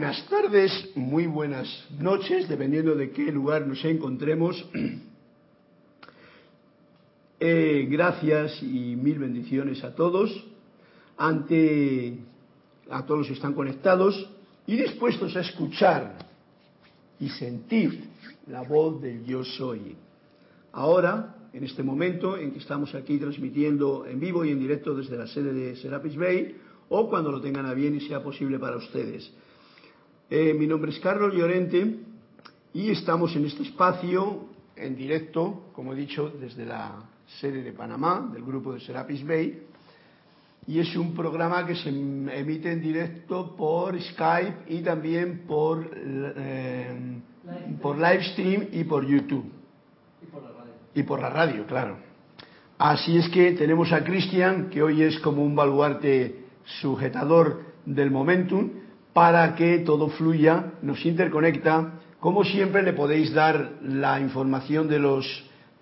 Buenas tardes, muy buenas noches, dependiendo de qué lugar nos encontremos. Eh, gracias y mil bendiciones a todos, ante a todos los que están conectados y dispuestos a escuchar y sentir la voz del yo soy. Ahora, en este momento en que estamos aquí transmitiendo en vivo y en directo desde la sede de Serapis Bay, o cuando lo tengan a bien y sea posible para ustedes. Eh, mi nombre es Carlos Llorente y estamos en este espacio en directo, como he dicho, desde la sede de Panamá, del grupo de Serapis Bay, y es un programa que se emite en directo por Skype y también por, eh, por Livestream y por YouTube. Y por la radio. Y por la radio, claro. Así es que tenemos a Cristian, que hoy es como un baluarte sujetador del momentum para que todo fluya, nos interconecta. Como siempre le podéis dar la información de los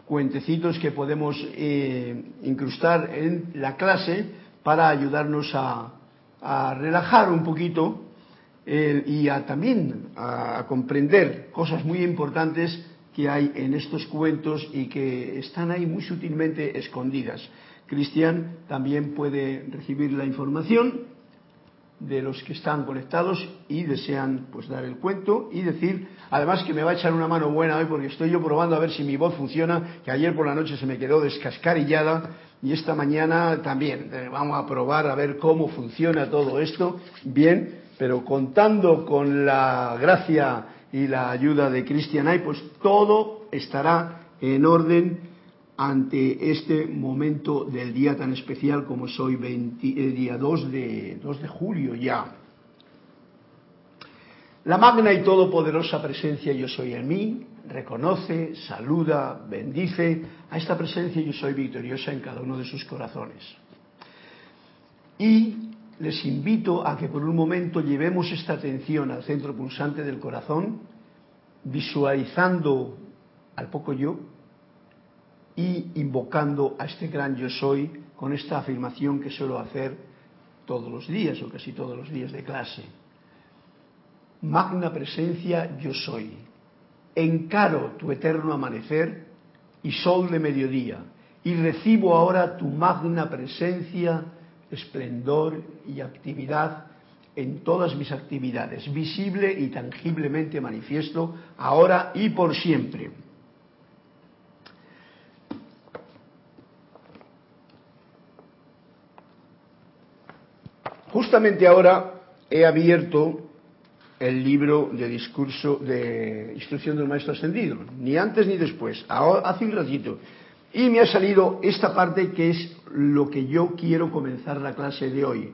cuentecitos que podemos eh, incrustar en la clase para ayudarnos a, relajar un poquito eh, y a, también a comprender cosas muy importantes que hay en estos cuentos y que están ahí muy sutilmente escondidas. Cristian también puede recibir la información de los que están conectados y desean pues dar el cuento y decir además que me va a echar una mano buena hoy porque estoy yo probando a ver si mi voz funciona que ayer por la noche se me quedó descascarillada y esta mañana también. Eh, vamos a probar a ver cómo funciona todo esto. Bien pero contando con la gracia y la ayuda de Cristian pues todo estará en orden ante este momento del día tan especial como es hoy, el eh, día 2 de, 2 de julio ya. La magna y todopoderosa presencia yo soy en mí reconoce, saluda, bendice a esta presencia yo soy victoriosa en cada uno de sus corazones. Y les invito a que por un momento llevemos esta atención al centro pulsante del corazón, visualizando al poco yo, y invocando a este gran yo soy con esta afirmación que suelo hacer todos los días o casi todos los días de clase. Magna presencia yo soy. Encaro tu eterno amanecer y sol de mediodía y recibo ahora tu magna presencia, esplendor y actividad en todas mis actividades, visible y tangiblemente manifiesto ahora y por siempre Justamente ahora he abierto el libro de discurso de instrucción del maestro ascendido, ni antes ni después, hace un ratito. Y me ha salido esta parte que es lo que yo quiero comenzar la clase de hoy,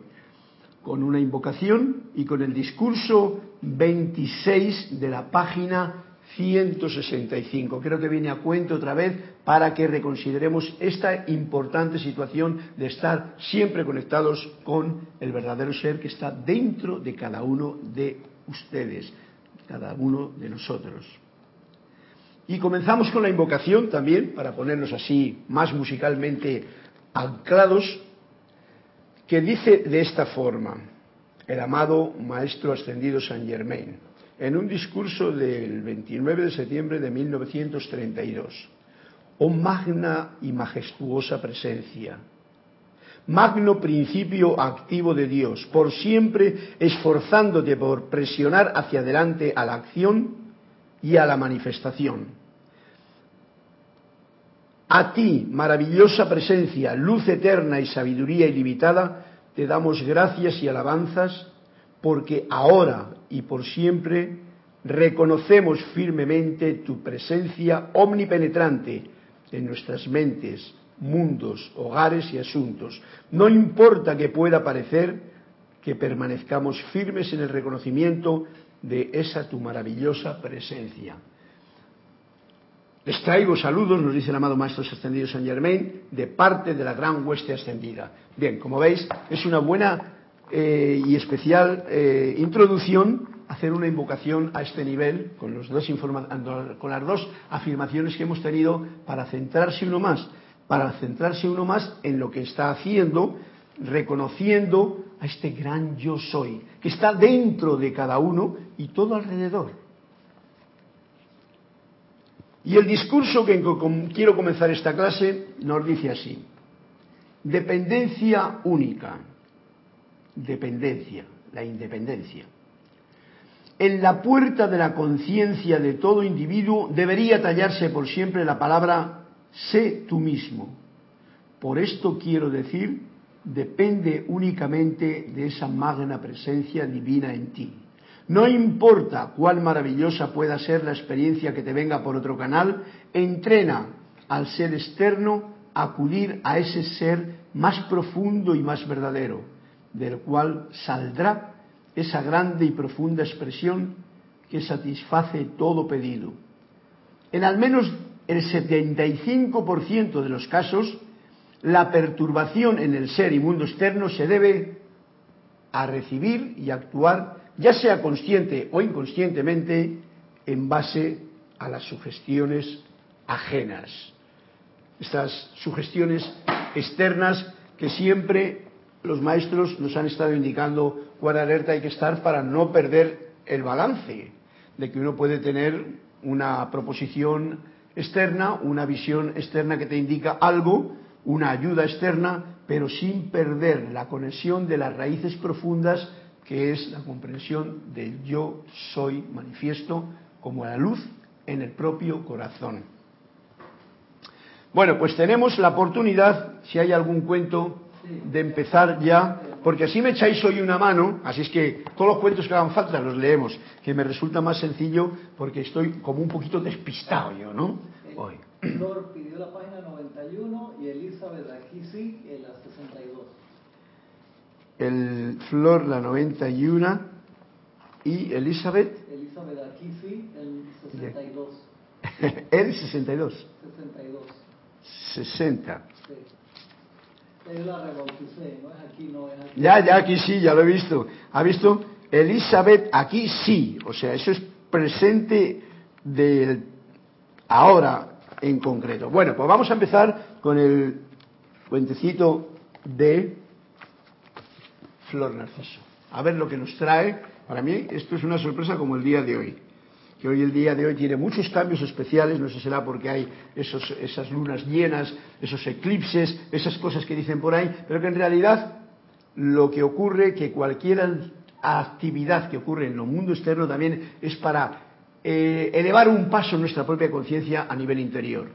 con una invocación y con el discurso 26 de la página 165. Creo que viene a cuento otra vez para que reconsideremos esta importante situación de estar siempre conectados con el verdadero ser que está dentro de cada uno de ustedes, cada uno de nosotros. Y comenzamos con la invocación también, para ponernos así más musicalmente anclados, que dice de esta forma, el amado Maestro Ascendido San Germain en un discurso del 29 de septiembre de 1932. Oh magna y majestuosa presencia, magno principio activo de Dios, por siempre esforzándote por presionar hacia adelante a la acción y a la manifestación. A ti, maravillosa presencia, luz eterna y sabiduría ilimitada, te damos gracias y alabanzas porque ahora y por siempre reconocemos firmemente tu presencia omnipenetrante en nuestras mentes, mundos, hogares y asuntos. No importa que pueda parecer que permanezcamos firmes en el reconocimiento de esa tu maravillosa presencia. Les traigo saludos, nos dice el amado Maestro Ascendido San Germain, de parte de la gran hueste ascendida. Bien, como veis, es una buena eh, y especial eh, introducción hacer una invocación a este nivel con, los dos con las dos afirmaciones que hemos tenido para centrarse uno más, para centrarse uno más en lo que está haciendo, reconociendo a este gran yo soy, que está dentro de cada uno y todo alrededor. Y el discurso que quiero comenzar esta clase nos dice así, dependencia única, dependencia, la independencia. En la puerta de la conciencia de todo individuo debería tallarse por siempre la palabra sé tú mismo. Por esto quiero decir, depende únicamente de esa magna presencia divina en ti. No importa cuán maravillosa pueda ser la experiencia que te venga por otro canal, entrena al ser externo a acudir a ese ser más profundo y más verdadero, del cual saldrá esa grande y profunda expresión que satisface todo pedido. En al menos el 75% de los casos, la perturbación en el ser y mundo externo se debe a recibir y actuar, ya sea consciente o inconscientemente, en base a las sugestiones ajenas. Estas sugestiones externas que siempre los maestros nos han estado indicando cuán alerta hay que estar para no perder el balance de que uno puede tener una proposición externa, una visión externa que te indica algo, una ayuda externa, pero sin perder la conexión de las raíces profundas que es la comprensión del yo soy manifiesto como la luz en el propio corazón. Bueno, pues tenemos la oportunidad, si hay algún cuento de empezar ya, porque así me echáis hoy una mano, así es que todos los cuentos que hagan falta los leemos, que me resulta más sencillo porque estoy como un poquito despistado yo, ¿no? Hoy. Flor pidió la página 91 y Elizabeth aquí sí, en la 62. El Flor la 91 y Elizabeth. Elizabeth aquí sí, el 62. el 62. 62. 60. Sí. Ya, ya, aquí sí, ya lo he visto. ¿Ha visto? Elizabeth, aquí sí. O sea, eso es presente de ahora en concreto. Bueno, pues vamos a empezar con el cuentecito de Flor Narciso. A ver lo que nos trae. Para mí esto es una sorpresa como el día de hoy que hoy el día de hoy tiene muchos cambios especiales, no sé si será porque hay esos, esas lunas llenas, esos eclipses, esas cosas que dicen por ahí, pero que en realidad lo que ocurre, que cualquier actividad que ocurre en el mundo externo también es para eh, elevar un paso nuestra propia conciencia a nivel interior.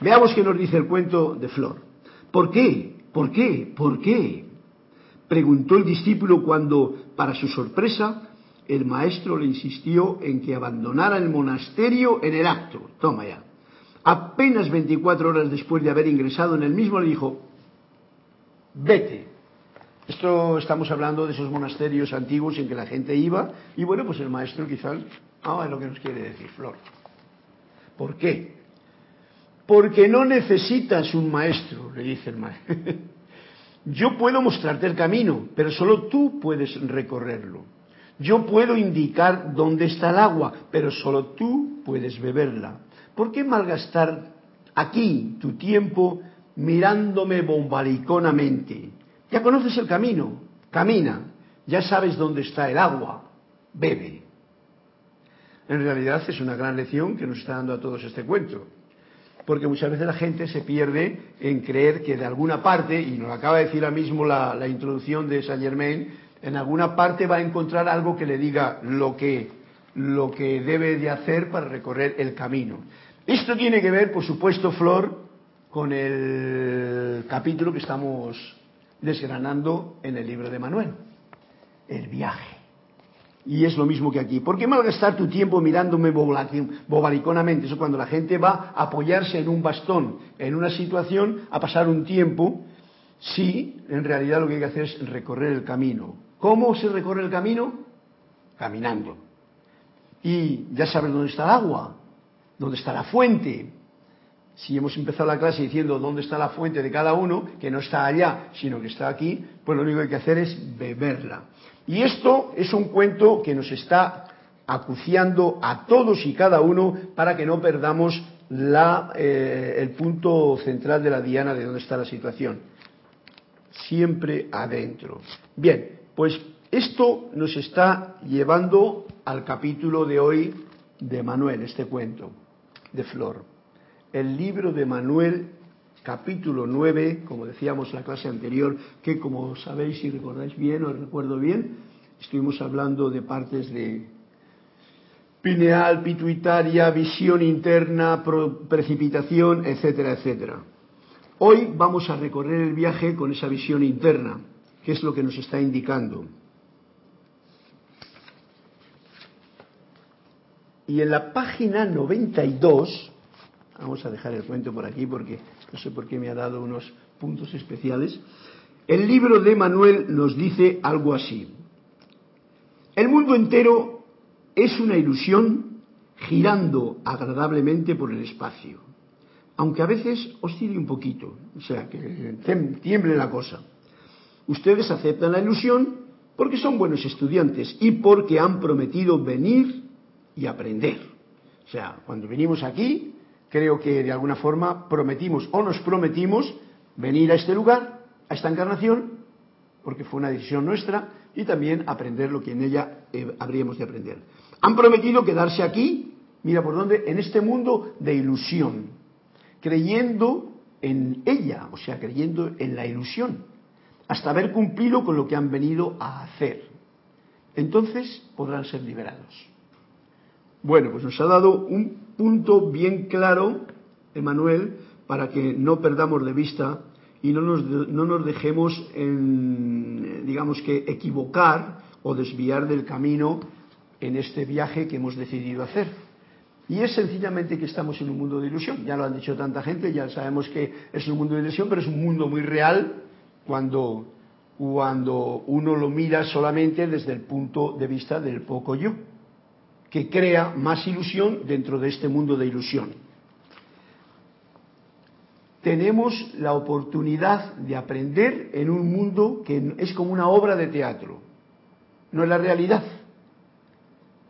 Veamos qué nos dice el cuento de Flor. ¿Por qué? ¿Por qué? ¿Por qué? Preguntó el discípulo cuando, para su sorpresa, el maestro le insistió en que abandonara el monasterio en el acto. Toma ya. Apenas 24 horas después de haber ingresado en el mismo le dijo, vete. Esto estamos hablando de esos monasterios antiguos en que la gente iba y bueno, pues el maestro quizás, ah, es lo que nos quiere decir Flor. ¿Por qué? Porque no necesitas un maestro, le dice el maestro. Yo puedo mostrarte el camino, pero solo tú puedes recorrerlo. Yo puedo indicar dónde está el agua, pero solo tú puedes beberla. ¿Por qué malgastar aquí tu tiempo mirándome bombariconamente? Ya conoces el camino, camina, ya sabes dónde está el agua, bebe. En realidad es una gran lección que nos está dando a todos este cuento, porque muchas veces la gente se pierde en creer que de alguna parte, y nos acaba de decir ahora mismo la, la introducción de Saint Germain, en alguna parte va a encontrar algo que le diga lo que, lo que debe de hacer para recorrer el camino. Esto tiene que ver, por supuesto, Flor, con el capítulo que estamos desgranando en el libro de Manuel, el viaje. Y es lo mismo que aquí. ¿Por qué malgastar tu tiempo mirándome bobaliconamente? Eso cuando la gente va a apoyarse en un bastón, en una situación, a pasar un tiempo, si en realidad lo que hay que hacer es recorrer el camino, ¿Cómo se recorre el camino? Caminando. Y ya sabes dónde está el agua, dónde está la fuente. Si hemos empezado la clase diciendo dónde está la fuente de cada uno, que no está allá, sino que está aquí, pues lo único que hay que hacer es beberla. Y esto es un cuento que nos está acuciando a todos y cada uno para que no perdamos la, eh, el punto central de la diana de dónde está la situación. Siempre adentro. Bien, Pues esto nos está llevando al capítulo de hoy de Manuel, este cuento de Flor. El libro de Manuel, capítulo 9, como decíamos la clase anterior, que como sabéis y recordáis bien, o recuerdo bien, estuvimos hablando de partes de pineal, pituitaria, visión interna, precipitación, etcétera, etcétera. Hoy vamos a recorrer el viaje con esa visión interna, que es lo que nos está indicando. Y en la página 92, vamos a dejar el cuento por aquí porque no sé por qué me ha dado unos puntos especiales, el libro de Manuel nos dice algo así. El mundo entero es una ilusión girando agradablemente por el espacio aunque a veces oscile un poquito, o sea, que tiemble la cosa. Ustedes aceptan la ilusión porque son buenos estudiantes y porque han prometido venir y aprender. O sea, cuando venimos aquí, creo que de alguna forma prometimos o nos prometimos venir a este lugar, a esta encarnación, porque fue una decisión nuestra, y también aprender lo que en ella eh, habríamos de aprender. Han prometido quedarse aquí, mira por dónde, en este mundo de ilusión, creyendo en ella, o sea, creyendo en la ilusión, hasta haber cumplido con lo que han venido a hacer. Entonces podrán ser liberados. Bueno, pues nos ha dado un punto bien claro, Emanuel, para que no perdamos de vista y no nos, no nos dejemos, en, digamos que, equivocar o desviar del camino en este viaje que hemos decidido hacer. Y es sencillamente que estamos en un mundo de ilusión. Ya lo han dicho tanta gente, ya sabemos que es un mundo de ilusión, pero es un mundo muy real cuando, cuando uno lo mira solamente desde el punto de vista del poco yo, que crea más ilusión dentro de este mundo de ilusión. Tenemos la oportunidad de aprender en un mundo que es como una obra de teatro. No es la realidad.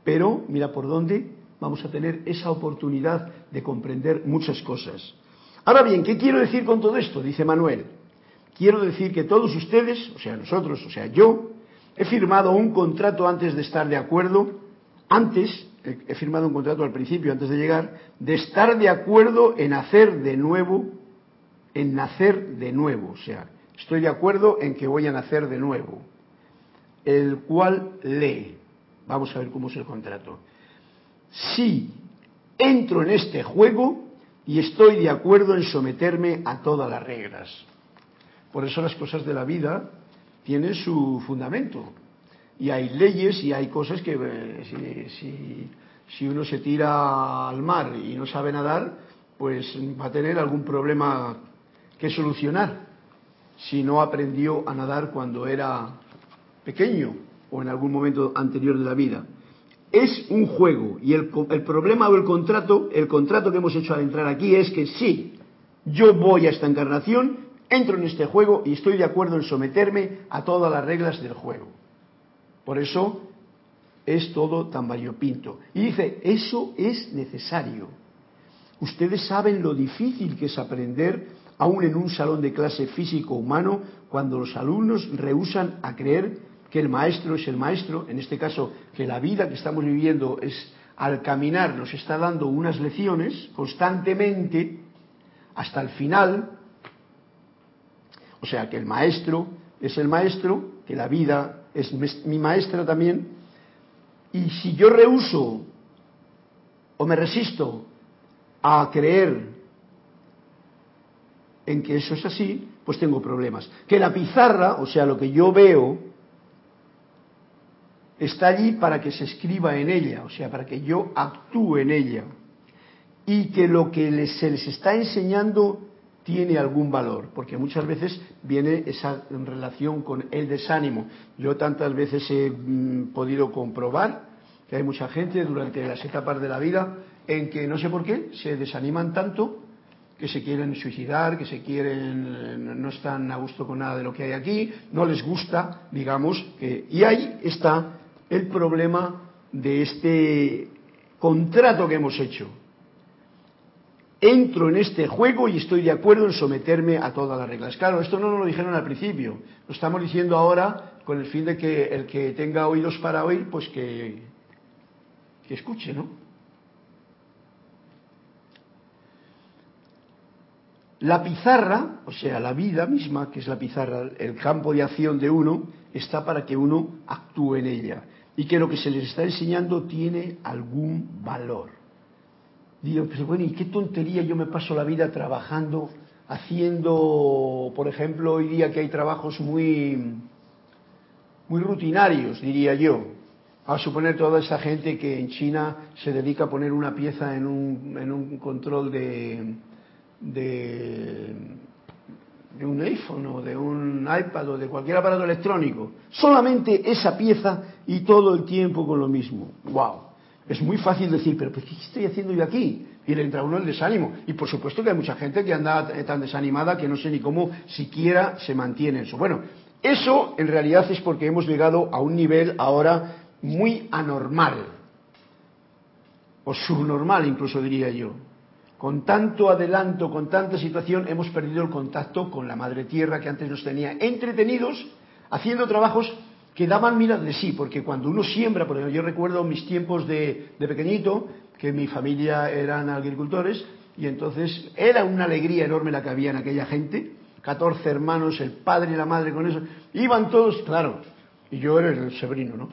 Pero mira por dónde vamos a tener esa oportunidad de comprender muchas cosas. Ahora bien, ¿qué quiero decir con todo esto? Dice Manuel. Quiero decir que todos ustedes, o sea, nosotros, o sea, yo, he firmado un contrato antes de estar de acuerdo, antes, he firmado un contrato al principio, antes de llegar, de estar de acuerdo en hacer de nuevo, en nacer de nuevo, o sea, estoy de acuerdo en que voy a nacer de nuevo, el cual lee. Vamos a ver cómo es el contrato sí entro en este juego y estoy de acuerdo en someterme a todas las reglas. Por eso las cosas de la vida tienen su fundamento. Y hay leyes y hay cosas que eh, si, si, uno se tira al mar y no sabe nadar, pues va a tener algún problema que solucionar si no aprendió a nadar cuando era pequeño o en algún momento anterior de la vida es un juego y el, problema o el contrato, el contrato que hemos hecho al entrar aquí es que sí, yo voy a esta encarnación, entro en este juego y estoy de acuerdo en someterme a todas las reglas del juego. Por eso es todo tan variopinto. Y dice, eso es necesario. Ustedes saben lo difícil que es aprender aún en un salón de clase físico humano cuando los alumnos rehusan a creer que el maestro es el maestro, en este caso que la vida que estamos viviendo es al caminar nos está dando unas lecciones constantemente hasta el final, o sea que el maestro es el maestro, que la vida es mi maestra también, y si yo rehuso o me resisto a creer en que eso es así, pues tengo problemas. Que la pizarra, o sea, lo que yo veo, está allí para que se escriba en ella, o sea, para que yo actúe en ella. Y que lo que se les está enseñando tiene algún valor, porque muchas veces viene esa relación con el desánimo. Yo tantas veces he mm, podido comprobar que hay mucha gente durante las etapas de la vida en que no sé por qué se desaniman tanto que se quieren suicidar, que se quieren, no están a gusto con nada de lo que hay aquí, no les gusta, digamos, y ahí está el problema de este contrato que hemos hecho. Entro en este juego y estoy de acuerdo en someterme a todas las reglas. Claro, esto no nos lo dijeron al principio, lo estamos diciendo ahora con el fin de que el que tenga oídos para oír, pues que, que escuche, ¿no? La pizarra, o sea, la vida misma, que es la pizarra, el campo de acción de uno, está para que uno actúe en ella y que lo que se les está enseñando tiene algún valor. Digo, pues bueno, ¿y qué tontería yo me paso la vida trabajando, haciendo, por ejemplo, hoy día que hay trabajos muy, muy rutinarios, diría yo, a suponer toda esa gente que en China se dedica a poner una pieza en un, en un control de, de, un iPhone o de un iPad o de cualquier aparato electrónico. Solamente esa pieza y todo el tiempo con lo mismo. ¡Wow! Es muy fácil decir, pero ¿qué estoy haciendo yo aquí? Y le entra uno el desánimo. Y por supuesto que hay mucha gente que anda tan desanimada que no sé ni cómo siquiera se mantiene eso. Bueno, eso en realidad es porque hemos llegado a un nivel ahora muy anormal. O subnormal incluso diría yo. Con tanto adelanto, con tanta situación, hemos perdido el contacto con la Madre Tierra que antes nos tenía entretenidos, haciendo trabajos que daban miras de sí, porque cuando uno siembra, por ejemplo, yo recuerdo mis tiempos de, de pequeñito, que mi familia eran agricultores, y entonces era una alegría enorme la que había en aquella gente, 14 hermanos, el padre y la madre con eso, iban todos, claro, y yo era el sobrino, ¿no?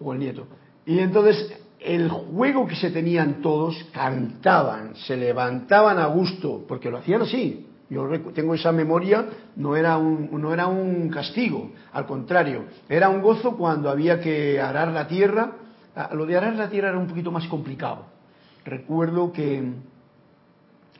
O el nieto. Y entonces el juego que se tenían todos, cantaban, se levantaban a gusto, porque lo hacían así. Yo tengo esa memoria, no era, un, no era un castigo, al contrario, era un gozo cuando había que arar la tierra. Ah, lo de arar la tierra era un poquito más complicado. Recuerdo que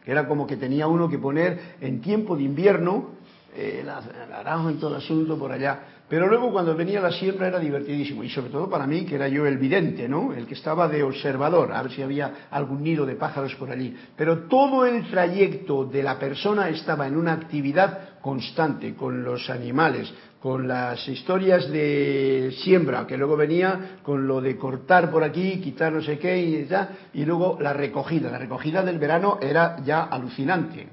era como que tenía uno que poner en tiempo de invierno eh, el aranjo y todo el asunto por allá. Pero luego cuando venía la siembra era divertidísimo, y sobre todo para mí, que era yo el vidente, ¿no? El que estaba de observador, a ver si había algún nido de pájaros por allí. Pero todo el trayecto de la persona estaba en una actividad constante, con los animales, con las historias de siembra, que luego venía con lo de cortar por aquí, quitar no sé qué y ya, y luego la recogida. La recogida del verano era ya alucinante.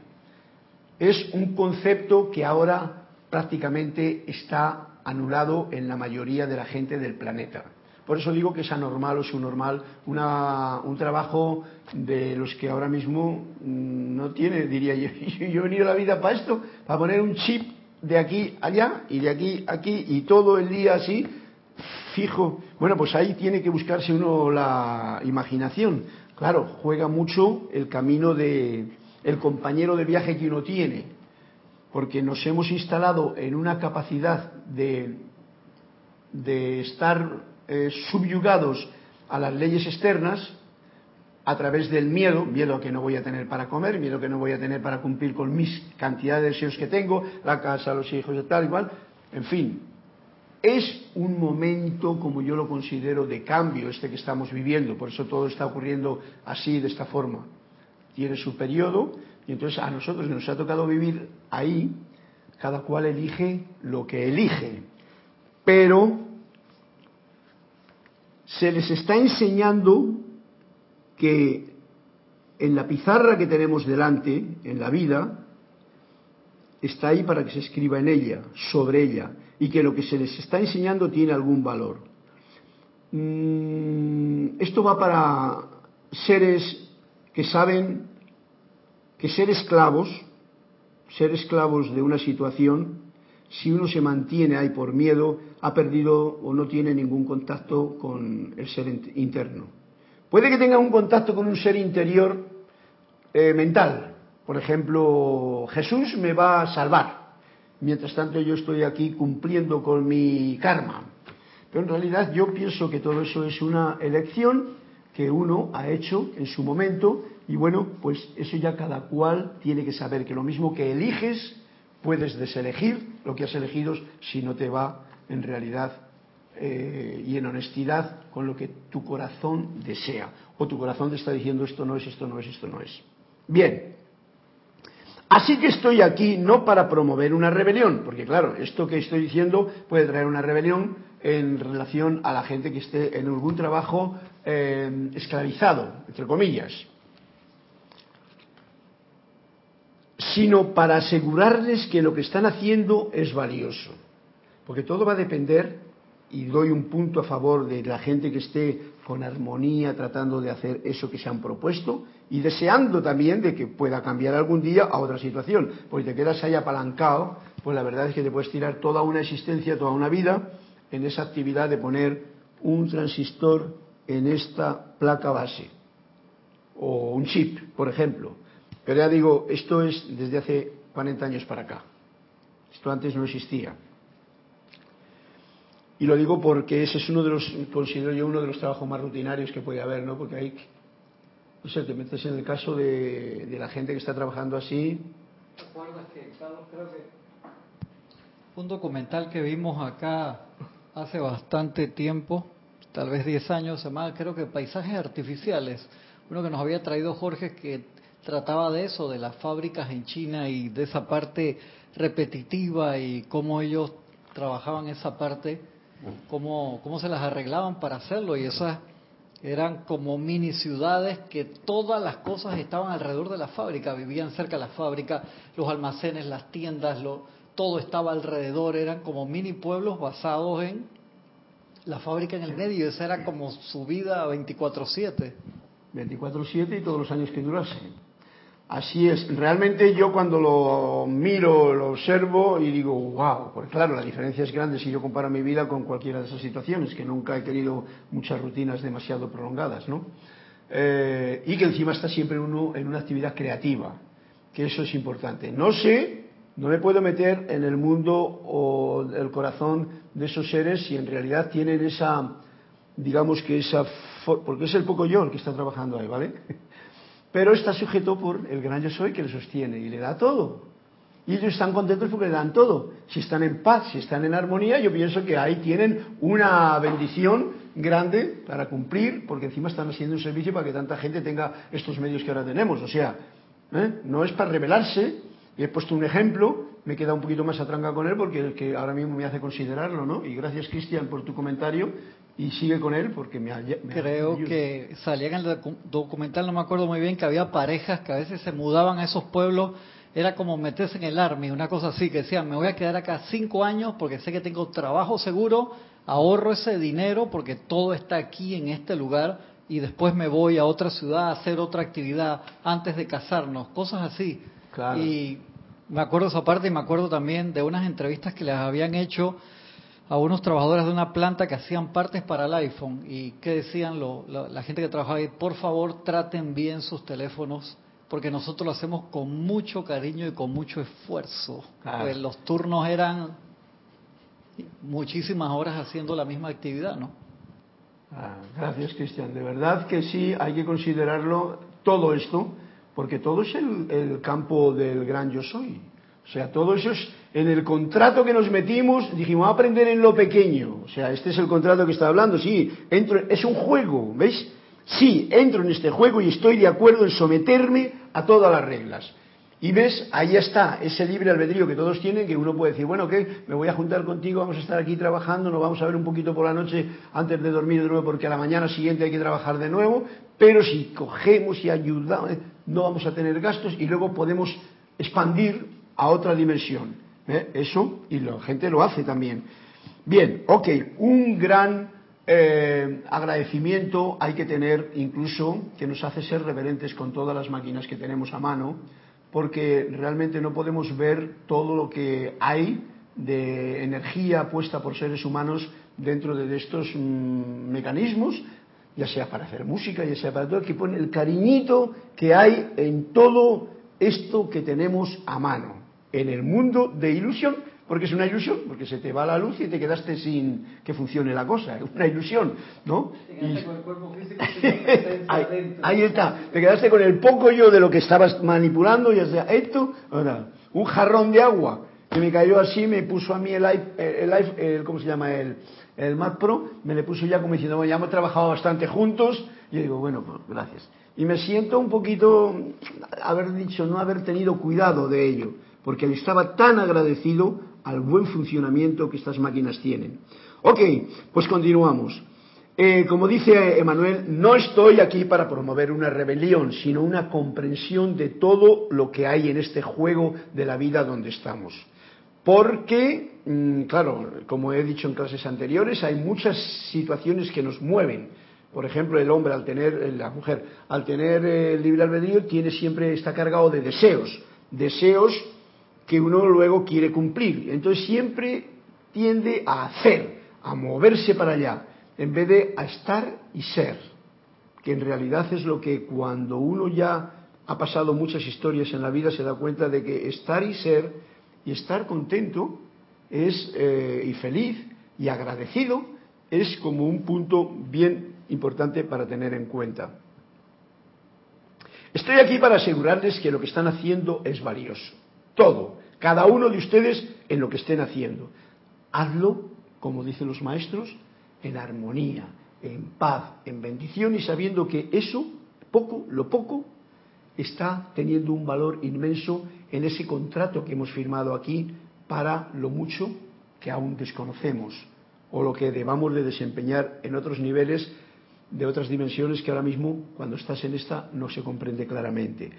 Es un concepto que ahora prácticamente está anulado en la mayoría de la gente del planeta. Por eso digo que es anormal o subnormal una, un trabajo de los que ahora mismo mm, no tiene, diría yo. Yo he venido a la vida para esto, para poner un chip de aquí allá y de aquí aquí y todo el día así, fijo. Bueno, pues ahí tiene que buscarse uno la imaginación. Claro, juega mucho el camino de el compañero de viaje que uno tiene porque nos hemos instalado en una capacidad de, estar eh, subyugados a las leyes externas a través del miedo, miedo que no voy a tener para comer, miedo que no voy a tener para cumplir con mis cantidades de deseos que tengo, la casa, los hijos tal, igual, en fin, es un momento, como yo lo considero, de cambio este que estamos viviendo, por eso todo está ocurriendo así, de esta forma. Tiene su periodo, y entonces a nosotros nos ha tocado vivir ahí, cada cual elige lo que elige. Pero se les está enseñando que en la pizarra que tenemos delante, en la vida, está ahí para que se escriba en ella, sobre ella, y que lo que se les está enseñando tiene algún valor. Mm, esto va para seres que saben que ser esclavos, ser esclavos de una situación, si uno se mantiene ahí por miedo, ha perdido o no tiene ningún contacto con el ser interno. Puede que tenga un contacto con un ser interior eh, mental. Por ejemplo, Jesús me va a salvar. Mientras tanto yo estoy aquí cumpliendo con mi karma. Pero en realidad yo pienso que todo eso es una elección que uno ha hecho en su momento y bueno, pues eso ya cada cual tiene que saber que lo mismo que eliges, puedes deselegir lo que has elegido si no te va en realidad eh, y en honestidad con lo que tu corazón desea. O tu corazón te está diciendo esto no es, esto no es, esto no es. Bien. Así que estoy aquí no para promover una rebelión, porque claro, esto que estoy diciendo puede traer una rebelión en relación a la gente que esté en algún trabajo eh, esclavizado, entre comillas. Sino para asegurarles que lo que están haciendo es valioso. Porque todo va a depender y doy un punto a favor de la gente que esté con armonía tratando de hacer eso que se han propuesto y deseando también de que pueda cambiar algún día a otra situación, porque te quedas ahí apalancado, pues la verdad es que te puedes tirar toda una existencia, toda una vida en esa actividad de poner un transistor en esta placa base o un chip, por ejemplo. Pero ya digo, esto es desde hace 40 años para acá. Esto antes no existía. Y lo digo porque ese es uno de los, considero yo, uno de los trabajos más rutinarios que puede haber, ¿no? Porque hay, o sea, te metes en el caso de, la gente que está trabajando así. ¿Recuerdas que, Carlos, creo que un documental que vimos acá hace bastante tiempo, tal vez 10 años, se llama, creo que Paisajes Artificiales, uno que nos había traído Jorge que trataba de eso, de las fábricas en China y de esa parte repetitiva y cómo ellos trabajaban esa parte cómo, cómo se las arreglaban para hacerlo. Y esas eran como mini ciudades que todas las cosas estaban alrededor de la fábrica, vivían cerca de la fábrica, los almacenes, las tiendas, lo, todo estaba alrededor, eran como mini pueblos basados en la fábrica en el medio, esa era como su vida 24/7. 24/7 y todos los años que durase. Así es, realmente yo cuando lo miro, lo observo y digo, wow, porque claro, la diferencia es grande si yo comparo mi vida con cualquiera de esas situaciones, que nunca he tenido muchas rutinas demasiado prolongadas, ¿no? Eh, y que encima está siempre uno en una actividad creativa, que eso es importante. No sé, no me puedo meter en el mundo o el corazón de esos seres si en realidad tienen esa, digamos que esa, porque es el poco yo el que está trabajando ahí, ¿vale? Pero está sujeto por el gran yo soy que le sostiene y le da todo. Y ellos están contentos porque le dan todo. Si están en paz, si están en armonía, yo pienso que ahí tienen una bendición grande para cumplir, porque encima están haciendo un servicio para que tanta gente tenga estos medios que ahora tenemos. O sea, ¿eh? no es para rebelarse. He puesto un ejemplo, me queda un poquito más atranca con él porque el que ahora mismo me hace considerarlo, ¿no? Y gracias, Cristian, por tu comentario y sigue con él porque me, creo que salía en el documental no me acuerdo muy bien que había parejas que a veces se mudaban a esos pueblos era como meterse en el army una cosa así que decían me voy a quedar acá cinco años porque sé que tengo trabajo seguro ahorro ese dinero porque todo está aquí en este lugar y después me voy a otra ciudad a hacer otra actividad antes de casarnos cosas así. Y me acuerdo esa parte y me acuerdo también de unas entrevistas que les habían hecho a unos trabajadores de una planta que hacían partes para el iPhone y que decían la gente que trabajaba ahí, por favor traten bien sus teléfonos porque nosotros lo hacemos con mucho cariño y con mucho esfuerzo. Pues los turnos eran muchísimas horas haciendo la misma actividad, ¿no? Ah, gracias, Cristian. De verdad que sí, hay que considerarlo todo esto, porque todo es el, el campo del gran yo soy. O sea, todo eso es en el contrato que nos metimos, dijimos, a aprender en lo pequeño. O sea, este es el contrato que está hablando, sí, entro, es un juego, ¿veis? Sí, entro en este juego y estoy de acuerdo en someterme a todas las reglas. Y ves, ahí está, ese libre albedrío que todos tienen, que uno puede decir, bueno, ¿qué? Me voy a juntar contigo, vamos a estar aquí trabajando, nos vamos a ver un poquito por la noche antes de dormir de nuevo, porque a la mañana siguiente hay que trabajar de nuevo, pero si cogemos y ayudamos, no vamos a tener gastos y luego podemos expandir a otra dimensión. ¿Eh? Eso, y la gente lo hace también. Bien, ok, un gran eh, agradecimiento hay que tener incluso que nos hace ser reverentes con todas las máquinas que tenemos a mano, porque realmente no podemos ver todo lo que hay de energía puesta por seres humanos dentro de estos mm, mecanismos, ya sea para hacer música, ya sea para todo, que pone el cariñito que hay en todo esto que tenemos a mano en el mundo de ilusión, porque es una ilusión, porque se te va la luz y te quedaste sin que funcione la cosa, es una ilusión, ¿no? ahí, está, te quedaste con el poco yo de lo que estabas manipulando, ya sea esto, ahora, un jarrón de agua que me cayó así, me puso a mí el, el, el, ¿cómo se llama? El, el Mac Pro, me le puso ya como diciendo, bueno, ya hemos trabajado bastante juntos, y yo digo, bueno, pues gracias. Y me siento un poquito haber dicho, no haber tenido cuidado de ello porque le estaba tan agradecido al buen funcionamiento que estas máquinas tienen. Ok, pues continuamos. Eh, como dice Emanuel, no estoy aquí para promover una rebelión, sino una comprensión de todo lo que hay en este juego de la vida donde estamos. porque, mm, claro, como he dicho en clases anteriores, hay muchas situaciones que nos mueven. Por ejemplo, el hombre al tener, eh, la mujer, al tener eh, libre albedrío, tiene siempre, está cargado de deseos, deseos que uno luego quiere cumplir. Entonces siempre tiende a hacer, a moverse para allá, en vez de a estar y ser, que en realidad es lo que cuando uno ya ha pasado muchas historias en la vida se da cuenta de que estar y ser y estar contento es eh, y feliz y agradecido es como un punto bien importante para tener en cuenta. Estoy aquí para asegurarles que lo que están haciendo es valioso. Todo, cada uno de ustedes en lo que estén haciendo. Hazlo, como dicen los maestros, en armonía, en paz, en bendición y sabiendo que eso, poco, lo poco, está teniendo un valor inmenso en ese contrato que hemos firmado aquí para lo mucho que aún desconocemos o lo que debamos de desempeñar en otros niveles de otras dimensiones que ahora mismo cuando estás en esta no se comprende claramente.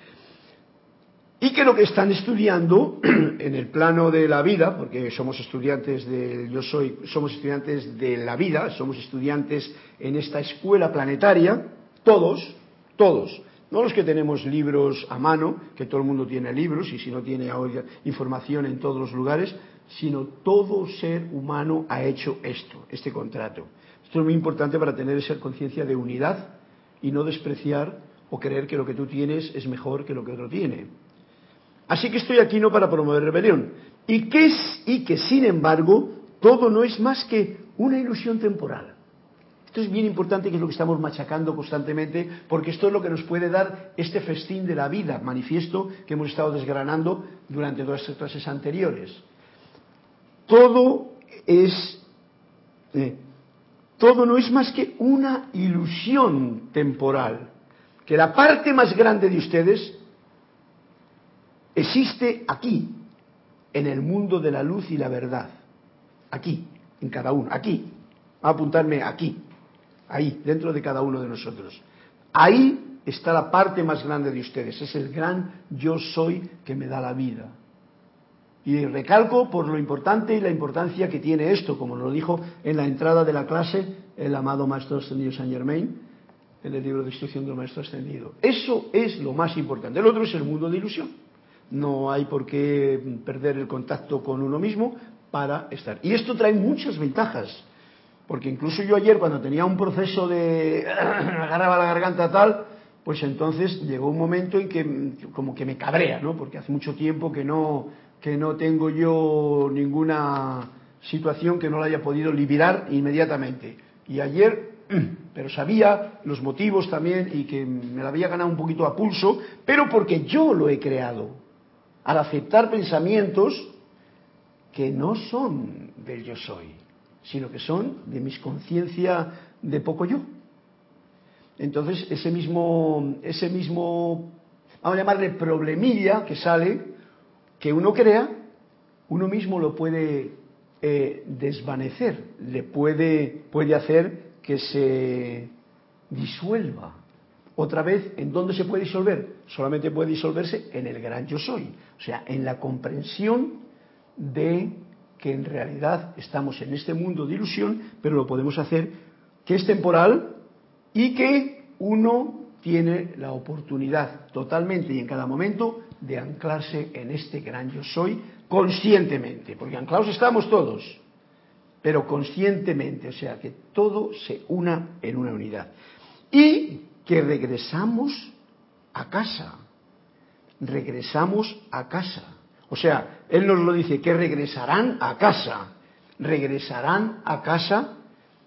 Y que lo que están estudiando en el plano de la vida, porque somos estudiantes del yo soy, somos estudiantes de la vida, somos estudiantes en esta escuela planetaria, todos, todos, no los que tenemos libros a mano, que todo el mundo tiene libros y si no tiene información en todos los lugares, sino todo ser humano ha hecho esto, este contrato. Esto es muy importante para tener esa conciencia de unidad y no despreciar o creer que lo que tú tienes es mejor que lo que otro tiene. Así que estoy aquí no para promover rebelión. Y que, y que sin embargo todo no es más que una ilusión temporal. Esto es bien importante, que es lo que estamos machacando constantemente, porque esto es lo que nos puede dar este festín de la vida, manifiesto que hemos estado desgranando durante todas estas clases anteriores. Todo es, eh, todo no es más que una ilusión temporal, que la parte más grande de ustedes existe aquí, en el mundo de la luz y la verdad, aquí, en cada uno, aquí, a apuntarme aquí, ahí, dentro de cada uno de nosotros. Ahí está la parte más grande de ustedes, es el gran yo soy que me da la vida. Y recalco por lo importante y la importancia que tiene esto, como lo dijo en la entrada de la clase el amado Maestro Ascendido Saint Germain, en el libro de instrucción del Maestro Ascendido. Eso es lo más importante. El otro es el mundo de ilusión. No hay por qué perder el contacto con uno mismo para estar. Y esto trae muchas ventajas. Porque incluso yo ayer cuando tenía un proceso de agarraba la garganta tal, pues entonces llegó un momento en que como que me cabrea, ¿no? Porque hace mucho tiempo que no que no tengo yo ninguna situación que no la haya podido liberar inmediatamente. Y ayer, pero sabía los motivos también y que me la había ganado un poquito a pulso, pero porque yo lo he creado. Al aceptar pensamientos que no son del yo soy sino que son de mis conciencia de poco yo. Entonces, ese mismo, ese mismo, vamos a llamarle problemilla que sale, que uno crea, uno mismo lo puede eh, desvanecer, le puede, puede hacer que se disuelva. Otra vez, ¿en dónde se puede disolver? Solamente puede disolverse en el gran yo soy, o sea, en la comprensión de que en realidad estamos en este mundo de ilusión, pero lo podemos hacer que es temporal y que uno tiene la oportunidad totalmente y en cada momento de anclarse en este gran yo soy conscientemente, porque anclados estamos todos, pero conscientemente, o sea, que todo se una en una unidad. Y que regresamos a casa, regresamos a casa. O sea, Él nos lo dice, que regresarán a casa. Regresarán a casa,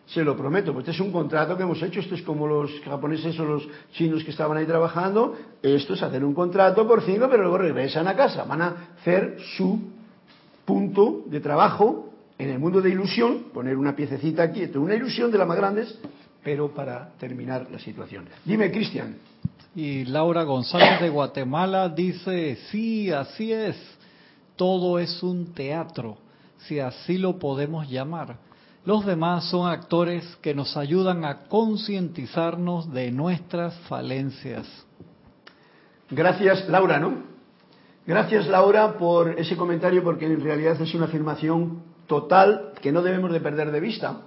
se lo prometo, pues este es un contrato que hemos hecho, esto es como los japoneses o los chinos que estaban ahí trabajando, esto es hacer un contrato por cinco, pero luego regresan a casa, van a hacer su punto de trabajo en el mundo de ilusión, poner una piececita aquí, esto es una ilusión de las más grandes, pero para terminar la situación. Dime, Cristian. Y Laura González de Guatemala dice, sí, así es todo es un teatro, si así lo podemos llamar. Los demás son actores que nos ayudan a concientizarnos de nuestras falencias. Gracias, Laura, ¿no? Gracias Laura por ese comentario porque en realidad es una afirmación total que no debemos de perder de vista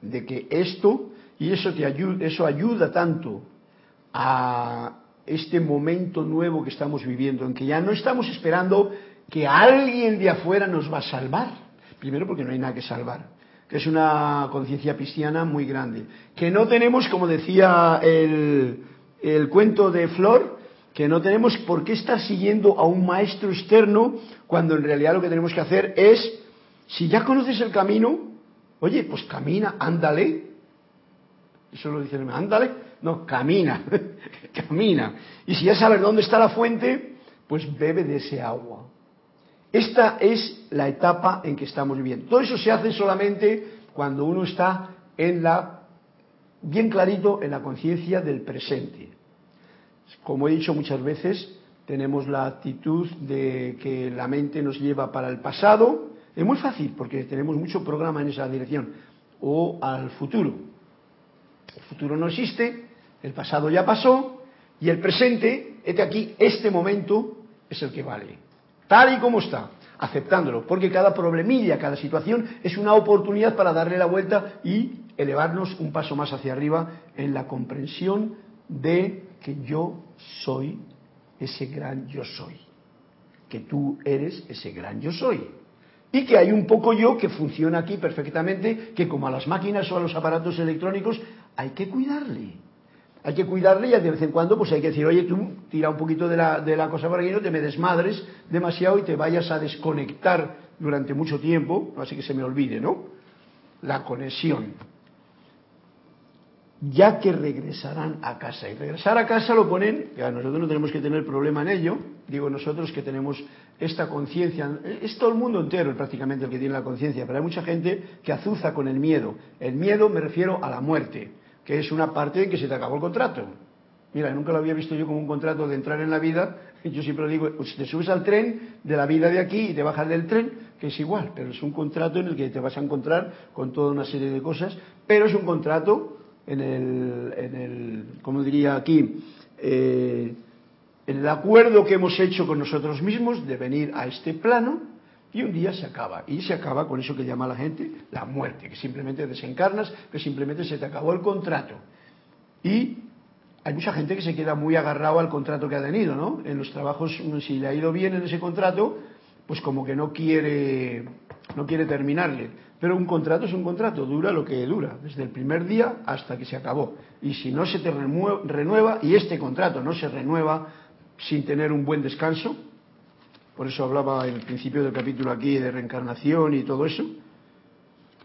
de que esto y eso te ayuda, eso ayuda tanto a este momento nuevo que estamos viviendo en que ya no estamos esperando que alguien de afuera nos va a salvar. Primero porque no hay nada que salvar, que es una conciencia cristiana muy grande. Que no tenemos, como decía el, el cuento de Flor, que no tenemos por qué estar siguiendo a un maestro externo cuando en realidad lo que tenemos que hacer es, si ya conoces el camino, oye, pues camina, ándale. Eso lo dicen, ándale. No, camina, camina. Y si ya sabes dónde está la fuente, pues bebe de ese agua. Esta es la etapa en que estamos viviendo. Todo eso se hace solamente cuando uno está en la, bien clarito, en la conciencia del presente. Como he dicho muchas veces, tenemos la actitud de que la mente nos lleva para el pasado. Es muy fácil porque tenemos mucho programa en esa dirección. O al futuro. El futuro no existe, el pasado ya pasó y el presente, este aquí, este momento es el que vale. Tal y como está, aceptándolo. Porque cada problemilla, cada situación es una oportunidad para darle la vuelta y elevarnos un paso más hacia arriba en la comprensión de que yo soy ese gran yo soy, que tú eres ese gran yo soy. Y que hay un poco yo que funciona aquí perfectamente, que como a las máquinas o a los aparatos electrónicos hay que cuidarle. Hay que cuidarle y de vez en cuando pues hay que decir, oye, tú tira un poquito de la, de la cosa por aquí, no te me desmadres demasiado y te vayas a desconectar durante mucho tiempo, así que se me olvide, ¿no? La conexión ya que regresarán a casa. Y regresar a casa lo ponen, ya nosotros no tenemos que tener problema en ello, digo nosotros que tenemos esta conciencia, es todo el mundo entero prácticamente el que tiene la conciencia, pero hay mucha gente que azuza con el miedo. El miedo me refiero a la muerte, que es una parte en que se te acabó el contrato. Mira, nunca lo había visto yo como un contrato de entrar en la vida, yo siempre digo, pues te subes al tren de la vida de aquí y te bajas del tren, que es igual, pero es un contrato en el que te vas a encontrar con toda una serie de cosas, pero es un contrato en el, en el como diría aquí, eh, en el acuerdo que hemos hecho con nosotros mismos de venir a este plano y un día se acaba. Y se acaba con eso que llama la gente la muerte, que simplemente desencarnas, que simplemente se te acabó el contrato. Y hay mucha gente que se queda muy agarrado al contrato que ha tenido, ¿no? En los trabajos, si le ha ido bien en ese contrato, pues como que no quiere, no quiere terminarle. Pero un contrato es un contrato, dura lo que dura, desde el primer día hasta que se acabó. Y si no se te renueva, y este contrato no se renueva sin tener un buen descanso, por eso hablaba en el principio del capítulo aquí de reencarnación y todo eso,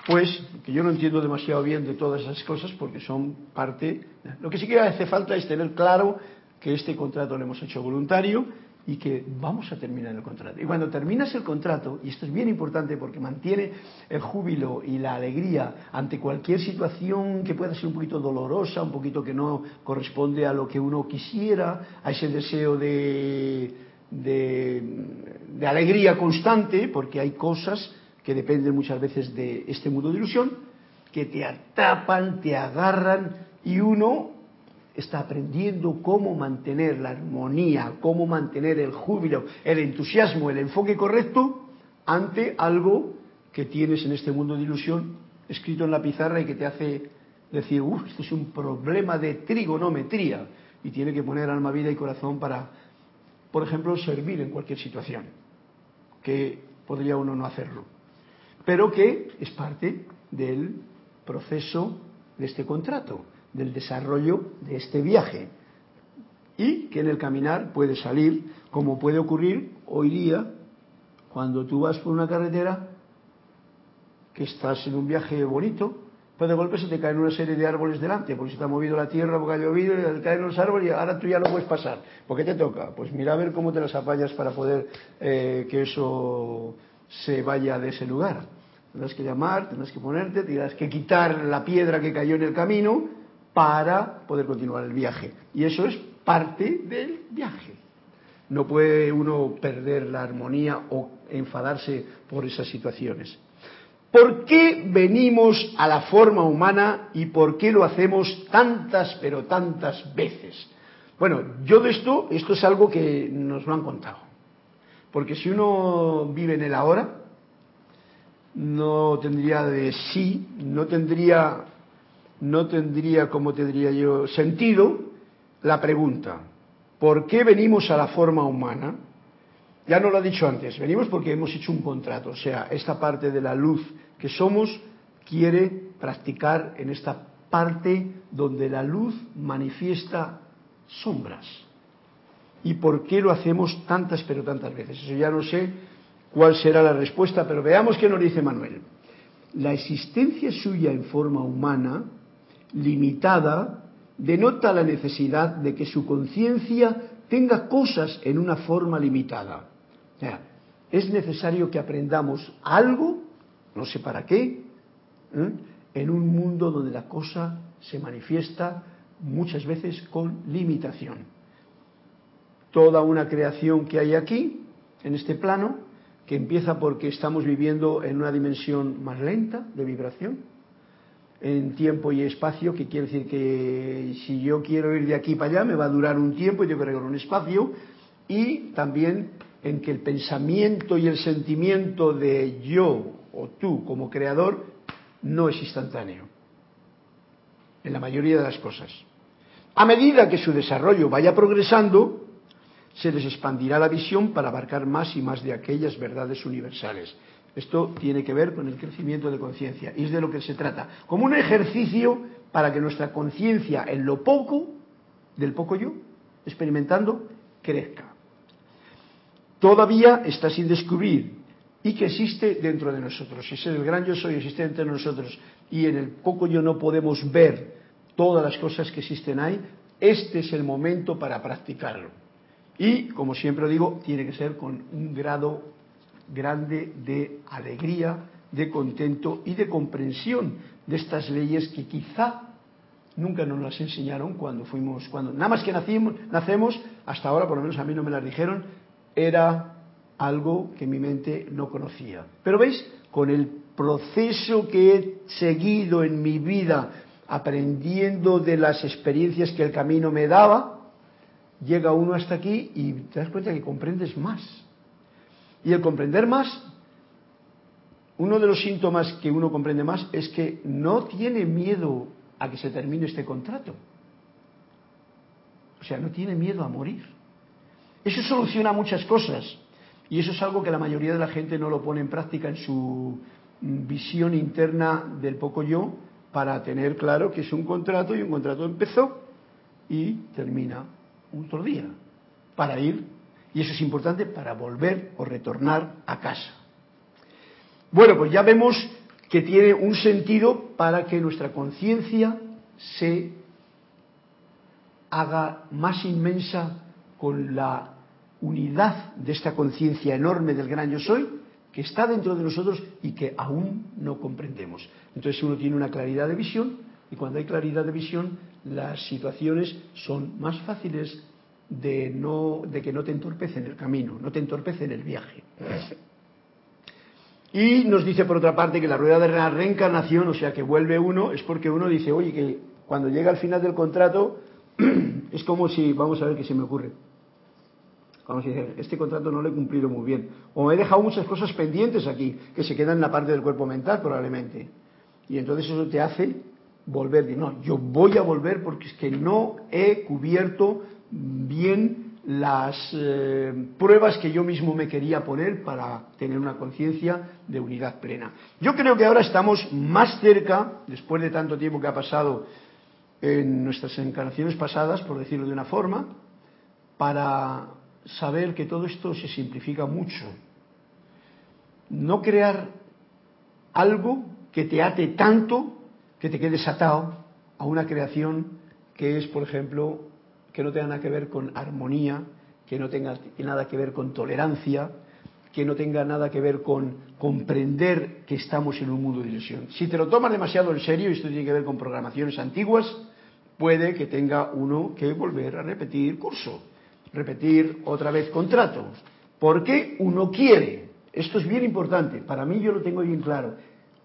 pues que yo no entiendo demasiado bien de todas esas cosas porque son parte. Lo que sí que hace falta es tener claro que este contrato lo hemos hecho voluntario y que vamos a terminar el contrato. Y cuando terminas el contrato, y esto es bien importante porque mantiene el júbilo y la alegría ante cualquier situación que pueda ser un poquito dolorosa, un poquito que no corresponde a lo que uno quisiera, a ese deseo de, de, alegría constante, porque hay cosas que dependen muchas veces de este mundo de ilusión, que te atapan, te agarran y uno está aprendiendo cómo mantener la armonía, cómo mantener el júbilo, el entusiasmo, el enfoque correcto ante algo que tienes en este mundo de ilusión escrito en la pizarra y que te hace decir, uff, esto es un problema de trigonometría y tiene que poner alma, vida y corazón para, por ejemplo, servir en cualquier situación, que podría uno no hacerlo, pero que es parte del proceso de este contrato del desarrollo de este viaje y que en el caminar puede salir, como puede ocurrir hoy día, cuando tú vas por una carretera, que estás en un viaje bonito, pues de golpe se te caen una serie de árboles delante, porque se te ha movido la tierra, porque ha llovido, y te caen los árboles y ahora tú ya no puedes pasar. ¿Por qué te toca? Pues mira a ver cómo te las apañas para poder eh, que eso se vaya de ese lugar. Tendrás que llamar, tendrás que ponerte, tendrás que quitar la piedra que cayó en el camino, para poder continuar el viaje. Y eso es parte del viaje. No puede uno perder la armonía o enfadarse por esas situaciones. ¿Por qué venimos a la forma humana y por qué lo hacemos tantas, pero tantas veces? Bueno, yo de esto, esto es algo que nos lo han contado. Porque si uno vive en el ahora, no tendría de sí, no tendría, no tendría, como tendría yo, sentido la pregunta, ¿por qué venimos a la forma humana? Ya no lo he dicho antes, venimos porque hemos hecho un contrato, o sea, esta parte de la luz que somos quiere practicar en esta parte donde la luz manifiesta sombras. ¿Y por qué lo hacemos tantas pero tantas veces? Eso ya no sé cuál será la respuesta, pero veamos qué nos dice Manuel. La existencia suya en forma humana, limitada, denota la necesidad de que su conciencia tenga cosas en una forma limitada. Es necesario que aprendamos algo, no sé para qué, en un mundo donde la cosa se manifiesta muchas veces con limitación. Toda una creación que hay aquí, en este plano, que empieza porque estamos viviendo en una dimensión más lenta de vibración, en tiempo y espacio, que quiere decir que si yo quiero ir de aquí para allá, me va a durar un tiempo y tengo que recorrer un espacio, y también en que el pensamiento y el sentimiento de yo o tú como creador no es instantáneo, en la mayoría de las cosas. A medida que su desarrollo vaya progresando, se les expandirá la visión para abarcar más y más de aquellas verdades universales. Esto tiene que ver con el crecimiento de conciencia y es de lo que se trata, como un ejercicio para que nuestra conciencia en lo poco, del poco yo, experimentando, crezca. Todavía está sin descubrir y que existe dentro de nosotros. Si es el gran yo soy, existe dentro de nosotros y en el poco yo no podemos ver todas las cosas que existen ahí, este es el momento para practicarlo. Y, como siempre digo, tiene que ser con un grado grande de alegría, de contento y de comprensión de estas leyes que quizá nunca nos las enseñaron cuando fuimos, cuando nada más que nacimos, nacemos, hasta ahora por lo menos a mí no me las dijeron, era algo que mi mente no conocía. Pero veis, con el proceso que he seguido en mi vida aprendiendo de las experiencias que el camino me daba, llega uno hasta aquí y te das cuenta que comprendes más. Y el comprender más, uno de los síntomas que uno comprende más es que no tiene miedo a que se termine este contrato. O sea, no tiene miedo a morir. Eso soluciona muchas cosas. Y eso es algo que la mayoría de la gente no lo pone en práctica en su visión interna del poco yo, para tener claro que es un contrato y un contrato empezó y termina otro día para ir y eso es importante para volver o retornar a casa. Bueno, pues ya vemos que tiene un sentido para que nuestra conciencia se haga más inmensa con la unidad de esta conciencia enorme del gran yo soy que está dentro de nosotros y que aún no comprendemos. Entonces uno tiene una claridad de visión y cuando hay claridad de visión las situaciones son más fáciles de, no, de que no te entorpecen el camino, no te entorpecen el viaje. Y nos dice por otra parte que la rueda de la reencarnación, o sea que vuelve uno, es porque uno dice, oye, que cuando llega al final del contrato es como si, vamos a ver qué se me ocurre, Vamos a decir, este contrato no lo he cumplido muy bien. O he dejado muchas cosas pendientes aquí, que se quedan en la parte del cuerpo mental probablemente. Y entonces eso te hace volver. No, yo voy a volver porque es que no he cubierto bien las eh, pruebas que yo mismo me quería poner para tener una conciencia de unidad plena. Yo creo que ahora estamos más cerca, después de tanto tiempo que ha pasado en nuestras encarnaciones pasadas, por decirlo de una forma, para saber que todo esto se simplifica mucho. No crear algo que te ate tanto que te quedes atado a una creación que es, por ejemplo, que no tenga nada que ver con armonía, que no tenga nada que ver con tolerancia, que no tenga nada que ver con comprender que estamos en un mundo de ilusión. Si te lo tomas demasiado en serio, y esto tiene que ver con programaciones antiguas, puede que tenga uno que volver a repetir curso repetir otra vez contrato. Porque uno quiere. Esto es bien importante. Para mí yo lo tengo bien claro.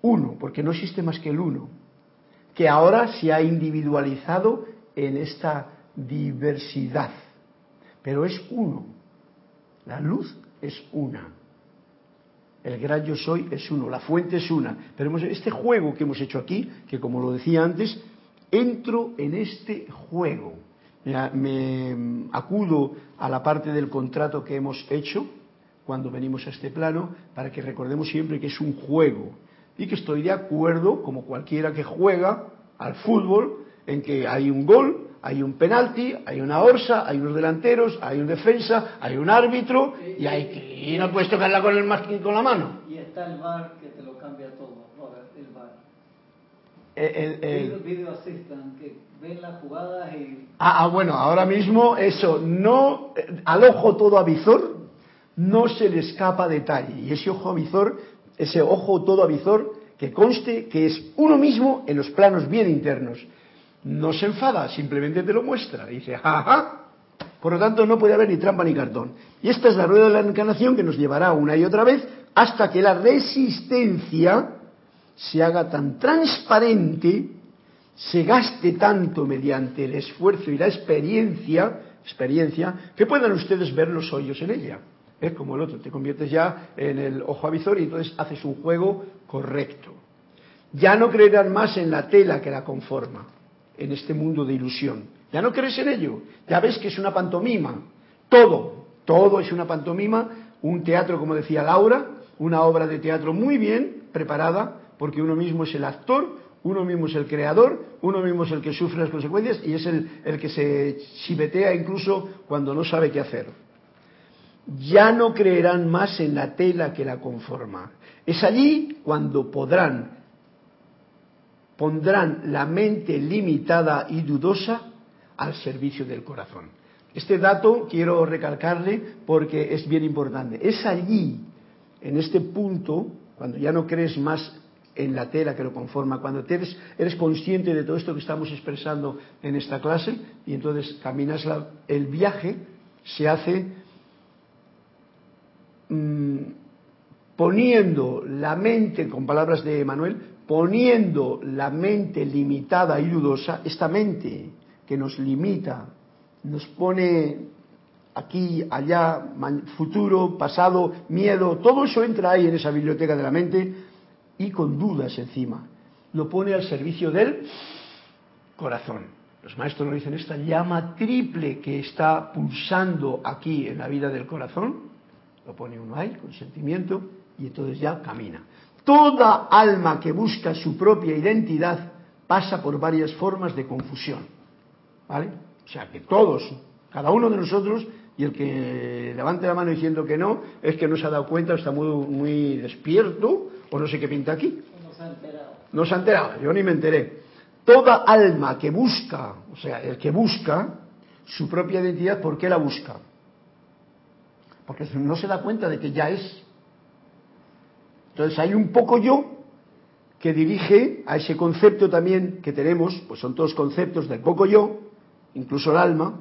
Uno, porque no existe más que el uno. Que ahora se ha individualizado en esta diversidad. Pero es uno. La luz es una. El gran yo soy es uno, la fuente es una. Pero este juego que hemos hecho aquí, que como lo decía antes, entro en este juego. Me, acudo a la parte del contrato que hemos hecho cuando venimos a este plano para que recordemos siempre que es un juego y que estoy de acuerdo, como cualquiera que juega al fútbol, en que hay un gol, hay un penalti, hay una orsa, hay unos delanteros, hay un defensa, hay un árbitro y hay que y no puedes tocarla con el con la mano. Y está el bar que te lo cambia todo, el bar. El, el, video assistant que y ah, ah, bueno, ahora mismo eso no al ojo todo avizor no se le escapa detalle y ese ojo avizor, ese ojo todo avizor que conste que es uno mismo en los planos bien internos no se enfada, simplemente te lo muestra. Dice, jaja. Por lo tanto, no puede haber ni trampa ni cartón. Y esta es la rueda de la encarnación que nos llevará una y otra vez hasta que la resistencia se haga tan transparente, se gaste tanto mediante el esfuerzo y la experiencia, experiencia que puedan ustedes ver los hoyos en ella. Es como el otro, te conviertes ya en el ojo avisor y entonces haces un juego correcto. Ya no creerán más en la tela que la conforma en este mundo de ilusión. Ya no crees en ello, ya ves que es una pantomima. Todo, todo es una pantomima, un teatro, como decía Laura, una obra de teatro muy bien preparada, porque uno mismo es el actor, uno mismo es el creador, uno mismo es el que sufre las consecuencias y es el, el que se chivetea incluso cuando no sabe qué hacer. Ya no creerán más en la tela que la conforma. Es allí cuando podrán pondrán la mente limitada y dudosa al servicio del corazón. Este dato quiero recalcarle porque es bien importante. Es allí, en este punto, cuando ya no crees más en la tela que lo conforma, cuando eres, consciente de todo esto que estamos expresando en esta clase y entonces caminas el viaje, se hace mm, poniendo la mente, con palabras de Manuel, poniendo la mente limitada y dudosa, esta mente que nos limita, nos pone aquí, allá, futuro, pasado, miedo, todo eso entra ahí en esa biblioteca de la mente y con dudas encima. Lo pone al servicio del corazón. Los maestros nos dicen esta llama triple que está pulsando aquí en la vida del corazón, lo pone uno ahí con sentimiento y entonces ya camina. Toda alma que busca su propia identidad pasa por varias formas de confusión. ¿Vale? O sea que todos, cada uno de nosotros, y el que levante la mano diciendo que no, es que no se ha dado cuenta, está muy, muy despierto, o no sé qué pinta aquí. No se ha enterado. No se ha enterado, yo ni me enteré. Toda alma que busca, o sea, el que busca su propia identidad, ¿por qué la busca? Porque no se da cuenta de que ya es. Entonces hay un poco yo que dirige a ese concepto también que tenemos, pues son todos conceptos del poco yo, incluso el alma,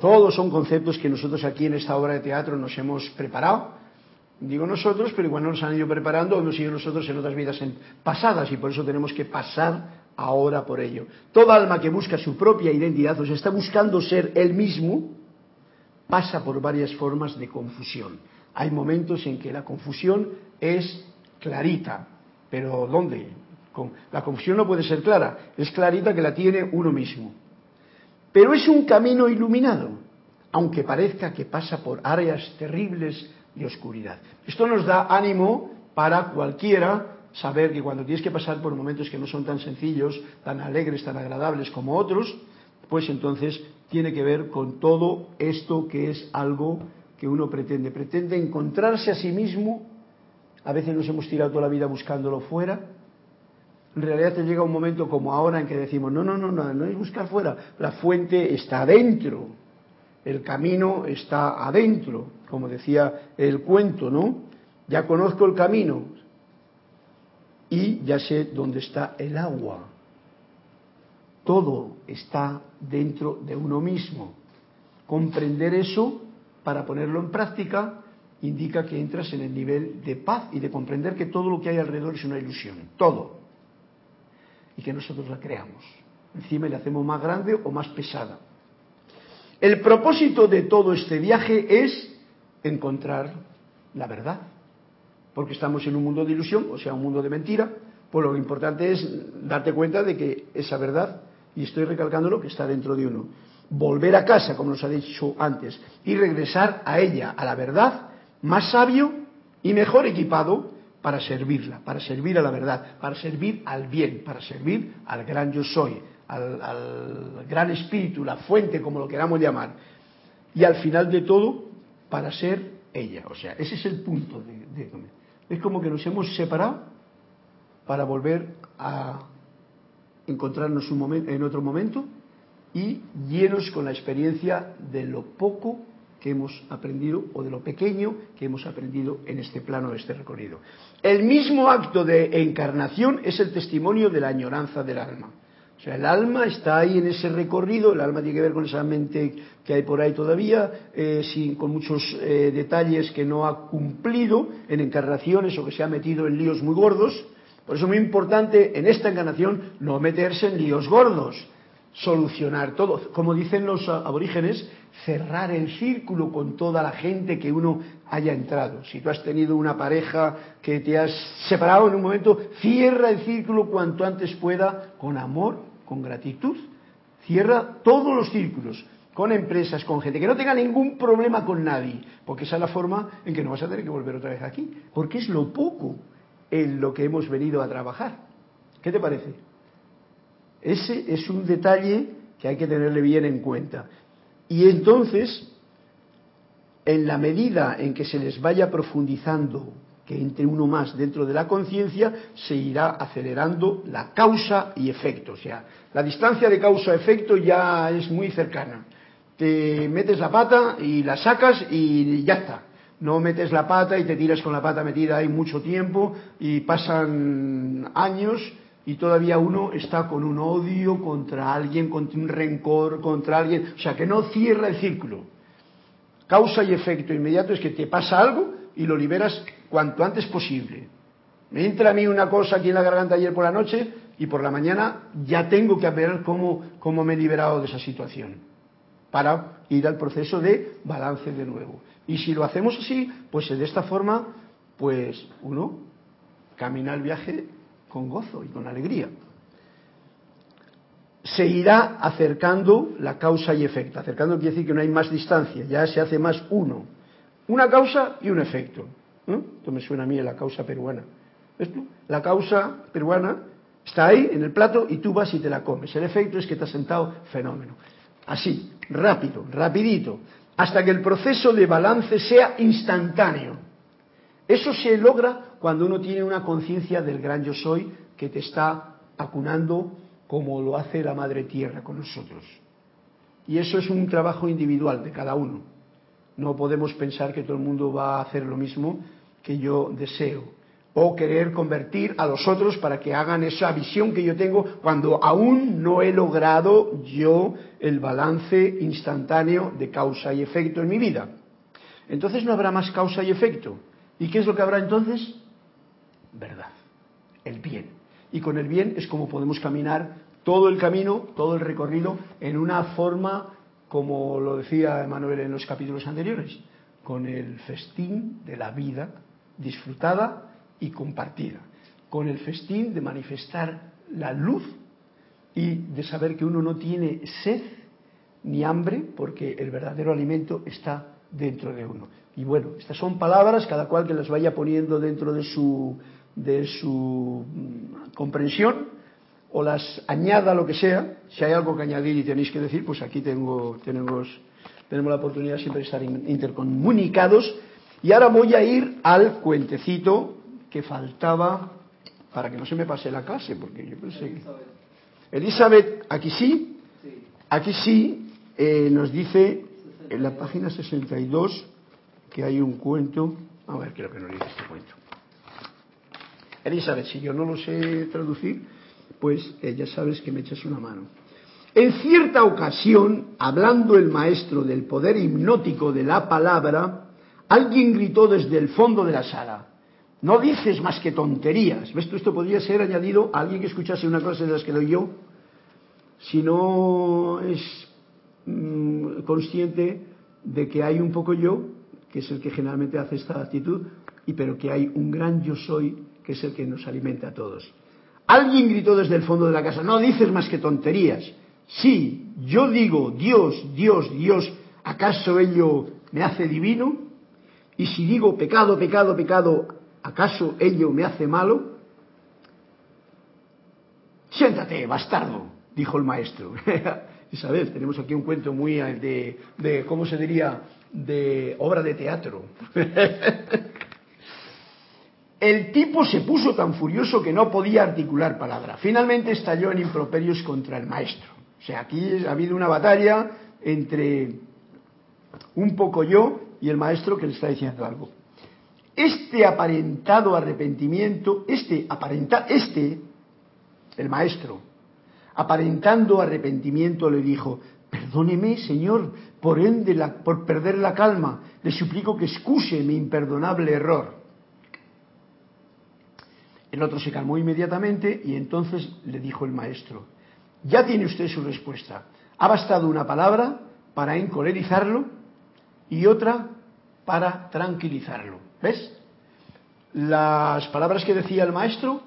todos son conceptos que nosotros aquí en esta obra de teatro nos hemos preparado. Digo nosotros, pero igual nos han ido preparando, hemos ido nosotros en otras vidas pasadas y por eso tenemos que pasar ahora por ello. Toda alma que busca su propia identidad, o sea, está buscando ser él mismo, pasa por varias formas de confusión. Hay momentos en que la confusión es clarita, pero ¿dónde? La confusión no puede ser clara, es clarita que la tiene uno mismo. Pero es un camino iluminado, aunque parezca que pasa por áreas terribles de oscuridad. Esto nos da ánimo para cualquiera saber que cuando tienes que pasar por momentos que no son tan sencillos, tan alegres, tan agradables como otros, pues entonces tiene que ver con todo esto que es algo que uno pretende. Pretende encontrarse a sí mismo. A veces nos hemos tirado toda la vida buscándolo fuera. En realidad te llega un momento como ahora en que decimos, no, no, no, no, no es buscar fuera. La fuente está adentro. El camino está adentro, como decía el cuento, ¿no? Ya conozco el camino y ya sé dónde está el agua. Todo está dentro de uno mismo. Comprender eso para ponerlo en práctica indica que entras en el nivel de paz y de comprender que todo lo que hay alrededor es una ilusión, todo, y que nosotros la creamos. Encima le hacemos más grande o más pesada. El propósito de todo este viaje es encontrar la verdad. Porque estamos en un mundo de ilusión, o sea, un mundo de mentira, pues lo importante es darte cuenta de que esa verdad, y estoy recalcando lo que está dentro de uno, volver a casa, como nos ha dicho antes, y regresar a ella, a la verdad, más sabio y mejor equipado para servirla, para servir a la verdad, para servir al bien, para servir al gran yo soy, al, gran espíritu, la fuente, como lo queramos llamar. Y al final de todo, para ser ella. O sea, ese es el punto de, es como que nos hemos separado para volver a encontrarnos un en otro momento y llenos con la experiencia de lo poco que hemos aprendido o de lo pequeño que hemos aprendido en este plano, de este recorrido. El mismo acto de encarnación es el testimonio de la añoranza del alma. O sea, el alma está ahí en ese recorrido, el alma tiene que ver con esa mente que hay por ahí todavía, eh, sin, con muchos eh, detalles que no ha cumplido en encarnaciones o que se ha metido en líos muy gordos. Por eso es muy importante en esta encarnación no meterse en líos gordos, solucionar todo. Como dicen los aborígenes, cerrar el círculo con toda la gente que uno haya entrado. Si tú has tenido una pareja que te has separado en un momento, cierra el círculo cuanto antes pueda con amor, con gratitud. Cierra todos los círculos, con empresas, con gente, que no tenga ningún problema con nadie, porque esa es la forma en que no vas a tener que volver otra vez aquí, porque es lo poco en lo que hemos venido a trabajar. ¿Qué te parece? Ese es un detalle que hay que tenerle bien en cuenta. Y entonces, en la medida en que se les vaya profundizando, que entre uno más dentro de la conciencia, se irá acelerando la causa y efecto. O sea, la distancia de causa-efecto ya es muy cercana. Te metes la pata y la sacas y ya está. No metes la pata y te tiras con la pata metida ahí mucho tiempo y pasan años y todavía uno está con un odio contra alguien, contra un rencor contra alguien, o sea, que no cierra el círculo. Causa y efecto inmediato es que te pasa algo y lo liberas cuanto antes posible. Me entra a mí una cosa aquí en la garganta ayer por la noche y por la mañana ya tengo que ver cómo, cómo me he liberado de esa situación para ir al proceso de balance de nuevo. Y si lo hacemos así, pues de esta forma, pues uno camina el viaje con gozo y con alegría. Se irá acercando la causa y efecto. Acercando quiere decir que no hay más distancia, ya se hace más uno. Una causa y un efecto. Esto me suena a mí en la causa peruana. ¿Ves La causa peruana está ahí en el plato y tú vas y te la comes. El efecto es que te has sentado fenómeno. Así, rápido, rapidito, hasta que el proceso de balance sea instantáneo. Eso se logra cuando uno tiene una conciencia del gran yo soy que te está acunando como lo hace la Madre Tierra con nosotros. Y eso es un trabajo individual de cada uno. No podemos pensar que todo el mundo va a hacer lo mismo que yo deseo. O querer convertir a los otros para que hagan esa visión que yo tengo cuando aún no he logrado yo el balance instantáneo de causa y efecto en mi vida. Entonces no habrá más causa y efecto. ¿Y qué es lo que habrá entonces? verdad, el bien. Y con el bien es como podemos caminar todo el camino, todo el recorrido, en una forma, como lo decía Emanuel en los capítulos anteriores, con el festín de la vida disfrutada y compartida, con el festín de manifestar la luz y de saber que uno no tiene sed ni hambre, porque el verdadero alimento está dentro de uno. Y bueno, estas son palabras, cada cual que las vaya poniendo dentro de su de su mm, comprensión o las añada lo que sea. Si hay algo que añadir y tenéis que decir, pues aquí tengo, tenemos, tenemos la oportunidad siempre de estar intercomunicados. Y ahora voy a ir al cuentecito que faltaba para que no se me pase la clase, porque yo pensé que... Elizabeth, aquí sí, aquí sí, eh, nos dice en la página 62 que hay un cuento. A ver, creo que nos dice este cuento. Elizabeth, si yo no lo sé traducir, pues ya sabes que me echas una mano. En cierta ocasión, hablando el maestro del poder hipnótico de la palabra, alguien gritó desde el fondo de la sala, no dices más que tonterías. ¿Ves? Esto podría ser añadido a alguien que escuchase una clase de las que doy yo, si no es mm, consciente de que hay un poco yo que es el que generalmente hace esta actitud, y pero que hay un gran yo soy, que es el que nos alimenta a todos. Alguien gritó desde el fondo de la casa, no dices más que tonterías. Sí, yo digo, Dios, Dios, Dios, ¿acaso ello me hace divino? Y si digo pecado, pecado, pecado, ¿acaso ello me hace malo? Siéntate, bastardo, dijo el maestro. Isabel, tenemos aquí un cuento muy de, de ¿cómo se diría?, de obra de teatro. El tipo se puso tan furioso que no podía articular palabra. Finalmente estalló en improperios contra el maestro. O sea, aquí ha habido una batalla entre un poco yo y el maestro que le está diciendo algo. Este aparentado arrepentimiento, este aparenta, este, el maestro, aparentando arrepentimiento le dijo, perdóneme, señor, por, ende por perder la calma, le suplico que excuse mi imperdonable error. El otro se calmó inmediatamente y entonces le dijo el maestro, ya tiene usted su respuesta. Ha bastado una palabra para encolerizarlo y otra para tranquilizarlo. ¿Ves? Las palabras que decía el maestro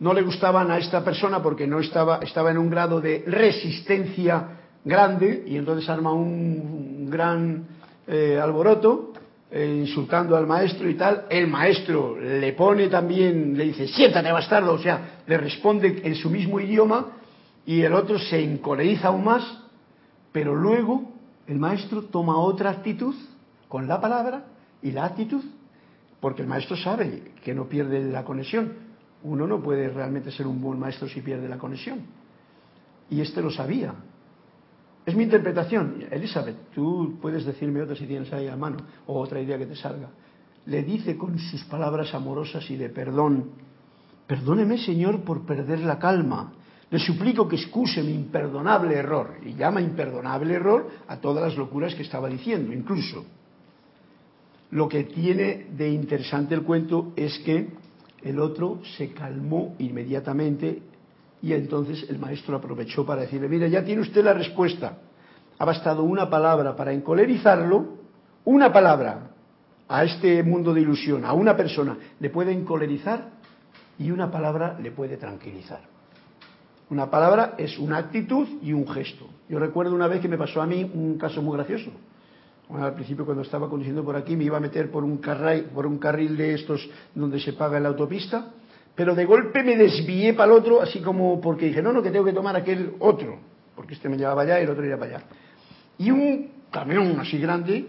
no le gustaban a esta persona porque no estaba, estaba en un grado de resistencia grande y entonces arma un gran eh, alboroto insultando al maestro y tal, el maestro le pone también, le dice, siéntate bastardo, o sea, le responde en su mismo idioma y el otro se encoleriza aún más, pero luego el maestro toma otra actitud con la palabra y la actitud, porque el maestro sabe que no pierde la conexión. Uno no puede realmente ser un buen maestro si pierde la conexión. Y este lo sabía, es mi interpretación. Elizabeth, tú puedes decirme otra si tienes ahí a mano, o otra idea que te salga. Le dice con sus palabras amorosas y de perdón, perdóneme Señor por perder la calma. Le suplico que excuse mi imperdonable error. Y llama imperdonable error a todas las locuras que estaba diciendo, incluso. Lo que tiene de interesante el cuento es que el otro se calmó inmediatamente y entonces el maestro aprovechó para decirle, mire, ya tiene usted la respuesta. Ha bastado una palabra para encolerizarlo, una palabra a este mundo de ilusión, a una persona, le puede encolerizar y una palabra le puede tranquilizar. Una palabra es una actitud y un gesto. Yo recuerdo una vez que me pasó a mí un caso muy gracioso. al principio cuando estaba conduciendo por aquí me iba a meter por un, por un carril de estos donde se paga la autopista pero de golpe me desvié para el otro, así como porque dije, no, no, que tengo que tomar aquel otro, porque este me llevaba allá y el otro iba para allá. Y un camión así grande,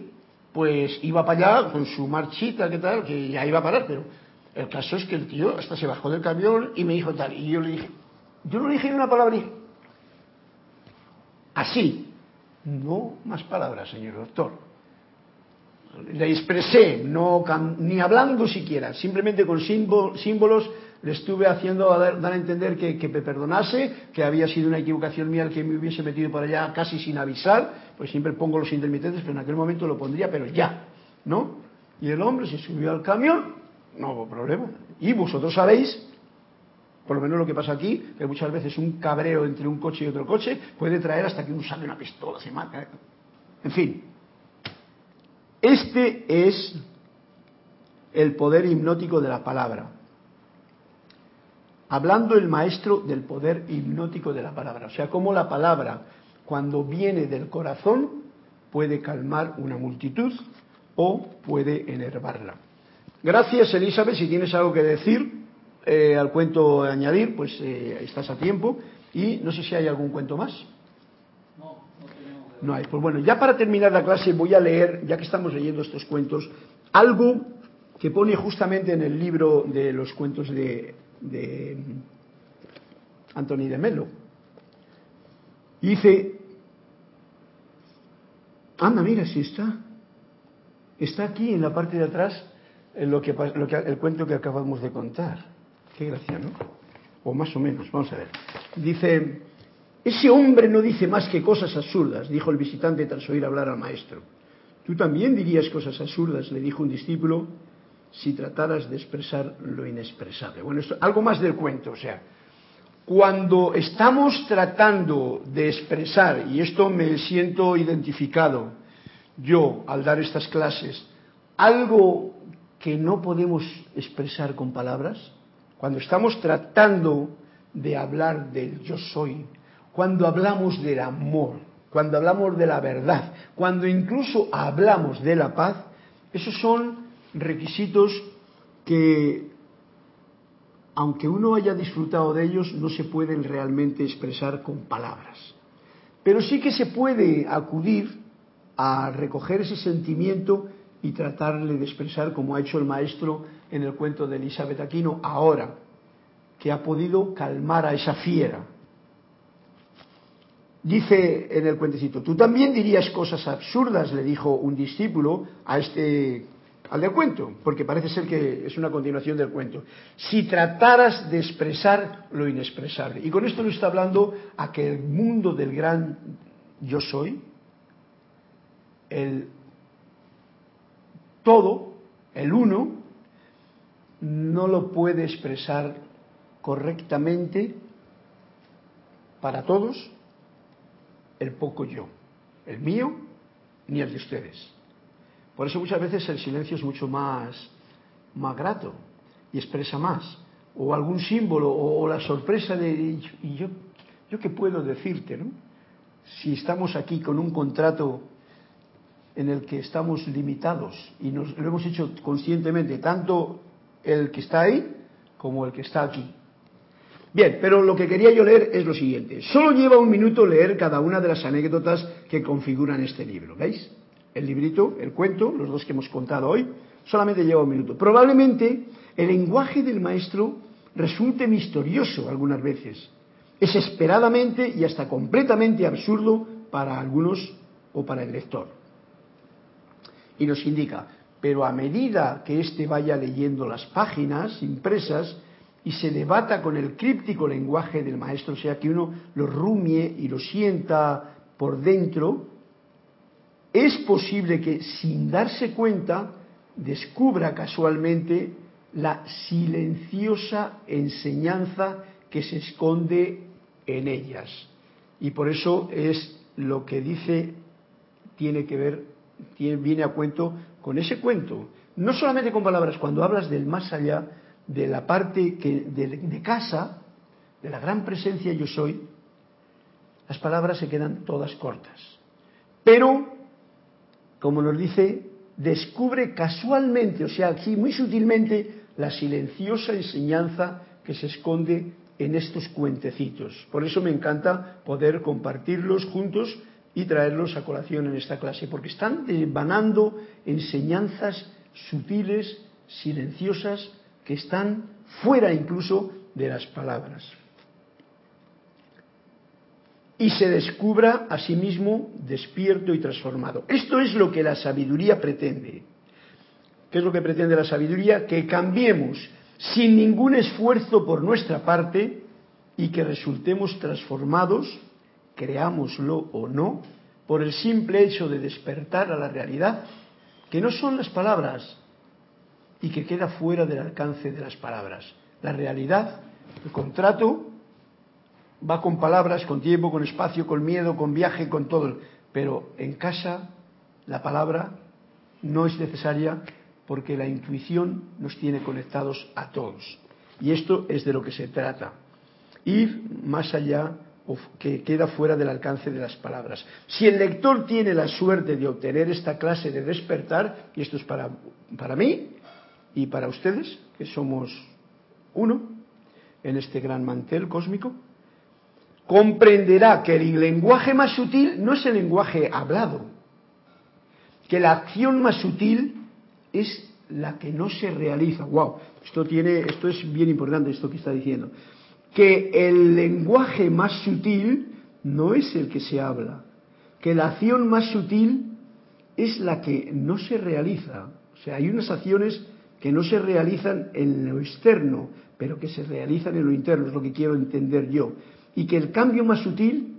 pues iba para allá con su marchita, ¿qué tal? Que ya iba a parar, pero el caso es que el tío hasta se bajó del camión y me dijo tal. Y yo le dije, yo no le dije una palabra, así, no más palabras, señor doctor. Le expresé, no ni hablando siquiera, simplemente con símbolos le estuve haciendo dar, a entender que, me perdonase, que había sido una equivocación mía el que me hubiese metido por allá casi sin avisar, pues siempre pongo los intermitentes, pero en aquel momento lo pondría, pero ya, ¿no? Y el hombre se subió al camión, no hubo problema. Y vosotros sabéis, por lo menos lo que pasa aquí, que muchas veces un cabreo entre un coche y otro coche puede traer hasta que uno sale una pistola, se mata. ¿eh? En fin, este es el poder hipnótico de la palabra hablando el maestro del poder hipnótico de la palabra. O sea, cómo la palabra, cuando viene del corazón, puede calmar una multitud o puede enervarla. Gracias, Elizabeth. Si tienes algo que decir eh, al cuento añadir, pues eh, estás a tiempo. Y no sé si hay algún cuento más. No, no tenemos. No hay. Pues bueno, ya para terminar la clase voy a leer, ya que estamos leyendo estos cuentos, algo que pone justamente en el libro de los cuentos de de Anthony de Melo. dice, anda, mira, si está. Está aquí en la parte de atrás en lo que, lo que, el cuento que acabamos de contar. Qué gracia, ¿no? O más o menos, vamos a ver. Dice, ese hombre no dice más que cosas absurdas, dijo el visitante tras oír hablar al maestro. Tú también dirías cosas absurdas, le dijo un discípulo si trataras de expresar lo inexpresable. Bueno, esto, algo más del cuento, o sea, cuando estamos tratando de expresar, y esto me siento identificado yo al dar estas clases, algo que no podemos expresar con palabras, cuando estamos tratando de hablar del yo soy, cuando hablamos del amor, cuando hablamos de la verdad, cuando incluso hablamos de la paz, esos son requisitos que, aunque uno haya disfrutado de ellos, no se pueden realmente expresar con palabras. Pero sí que se puede acudir a recoger ese sentimiento y tratarle de expresar como ha hecho el maestro en el cuento de Elizabeth Aquino ahora, que ha podido calmar a esa fiera. Dice en el cuentecito, tú también dirías cosas absurdas, le dijo un discípulo a este al del cuento, porque parece ser que es una continuación del cuento. Si trataras de expresar lo inexpresable. Y con esto lo está hablando a que el mundo del gran yo soy, el todo, el uno, no lo puede expresar correctamente para todos el poco yo, el mío ni el de ustedes. Por eso muchas veces el silencio es mucho más, más grato y expresa más. O algún símbolo, o, la sorpresa de, ¿y yo, yo qué puedo decirte? ¿no? Si estamos aquí con un contrato en el que estamos limitados y nos lo hemos hecho conscientemente, tanto el que está ahí como el que está aquí. Bien, pero lo que quería yo leer es lo siguiente. Solo lleva un minuto leer cada una de las anécdotas que configuran este libro. ¿Veis? El librito, el cuento, los dos que hemos contado hoy, solamente lleva un minuto. Probablemente el lenguaje del maestro resulte misterioso algunas veces, desesperadamente y hasta completamente absurdo para algunos o para el lector. Y nos indica, pero a medida que éste vaya leyendo las páginas impresas y se debata con el críptico lenguaje del maestro, o sea, que uno lo rumie y lo sienta por dentro, es posible que sin darse cuenta descubra casualmente la silenciosa enseñanza que se esconde en ellas. Y por eso es lo que dice, tiene que ver, viene a cuento con ese cuento. No solamente con palabras, cuando hablas del más allá, de la parte que, de, de casa, de la gran presencia yo soy, las palabras se quedan todas cortas. Pero como nos dice, descubre casualmente, o sea, aquí muy sutilmente, la silenciosa enseñanza que se esconde en estos cuentecitos. Por eso me encanta poder compartirlos juntos y traerlos a colación en esta clase, porque están desvanando enseñanzas sutiles, silenciosas, que están fuera incluso de las palabras y se descubra a sí mismo despierto y transformado. Esto es lo que la sabiduría pretende. ¿Qué es lo que pretende la sabiduría? Que cambiemos sin ningún esfuerzo por nuestra parte y que resultemos transformados, creámoslo o no, por el simple hecho de despertar a la realidad, que no son las palabras y que queda fuera del alcance de las palabras. La realidad, el contrato, va con palabras, con tiempo, con espacio, con miedo, con viaje, con todo. Pero en casa la palabra no es necesaria porque la intuición nos tiene conectados a todos. Y esto es de lo que se trata. Ir más allá o que queda fuera del alcance de las palabras. Si el lector tiene la suerte de obtener esta clase de despertar, y esto es para, para mí y para ustedes, que somos uno en este gran mantel cósmico, comprenderá que el lenguaje más sutil no es el lenguaje hablado, que la acción más sutil es la que no se realiza. Wow, esto tiene, esto es bien importante esto que está diciendo. Que el lenguaje más sutil no es el que se habla, que la acción más sutil es la que no se realiza. O sea, hay unas acciones que no se realizan en lo externo, pero que se realizan en lo interno, es lo que quiero entender yo y que el cambio más sutil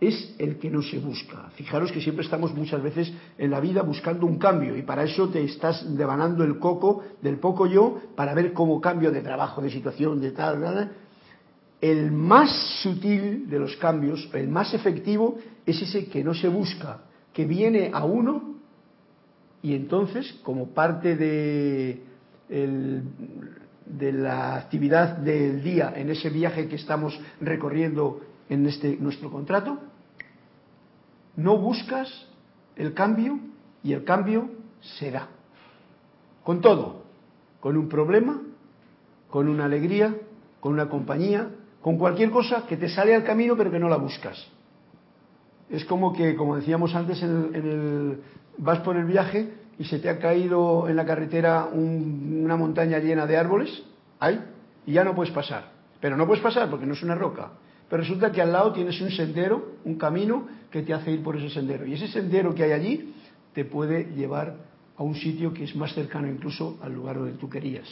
es el que no se busca. Fijaros que siempre estamos muchas veces en la vida buscando un cambio y para eso te estás devanando el coco del poco yo para ver cómo cambio de trabajo, de situación, de tal, tal. El más sutil de los cambios, el más efectivo, es ese que no se busca, que viene a uno y entonces, como parte de, de la actividad del día en ese viaje que estamos recorriendo en este nuestro contrato, no buscas el cambio y el cambio será. Con todo, con un problema, con una alegría, con una compañía, con cualquier cosa que te sale al camino pero que no la buscas. Es como que, como decíamos antes, en el, vas por el viaje y se te ha caído en la carretera una montaña llena de árboles, ahí, y ya no puedes pasar. Pero no puedes pasar porque no es una roca. Pero resulta que al lado tienes un sendero, un camino que te hace ir por ese sendero. Y ese sendero que hay allí te puede llevar a un sitio que es más cercano incluso al lugar donde tú querías.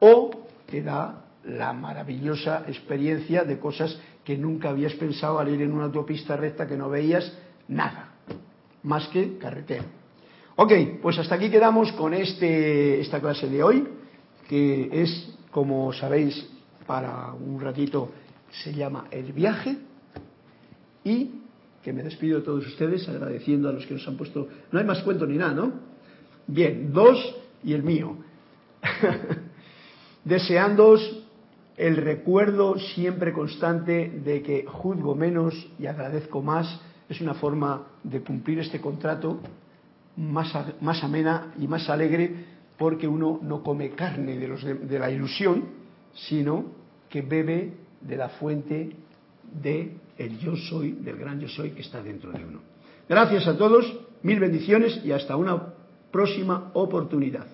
O te da la maravillosa experiencia de cosas que nunca habías pensado al ir en una autopista recta que no veías nada, más que carretera. Ok, pues hasta aquí quedamos con este, esta clase de hoy, que es, como sabéis, para un ratito se llama El viaje y que me despido de todos ustedes agradeciendo a los que nos han puesto... No hay más cuento ni nada, ¿no? Bien, dos y el mío. Deseándoos el recuerdo siempre constante de que juzgo menos y agradezco más es una forma de cumplir este contrato más, más amena y más alegre porque uno no come carne de, los de la ilusión, sino que bebe de la fuente de el yo soy, del gran yo soy que está dentro de uno. Gracias a todos, mil bendiciones y hasta una próxima oportunidad.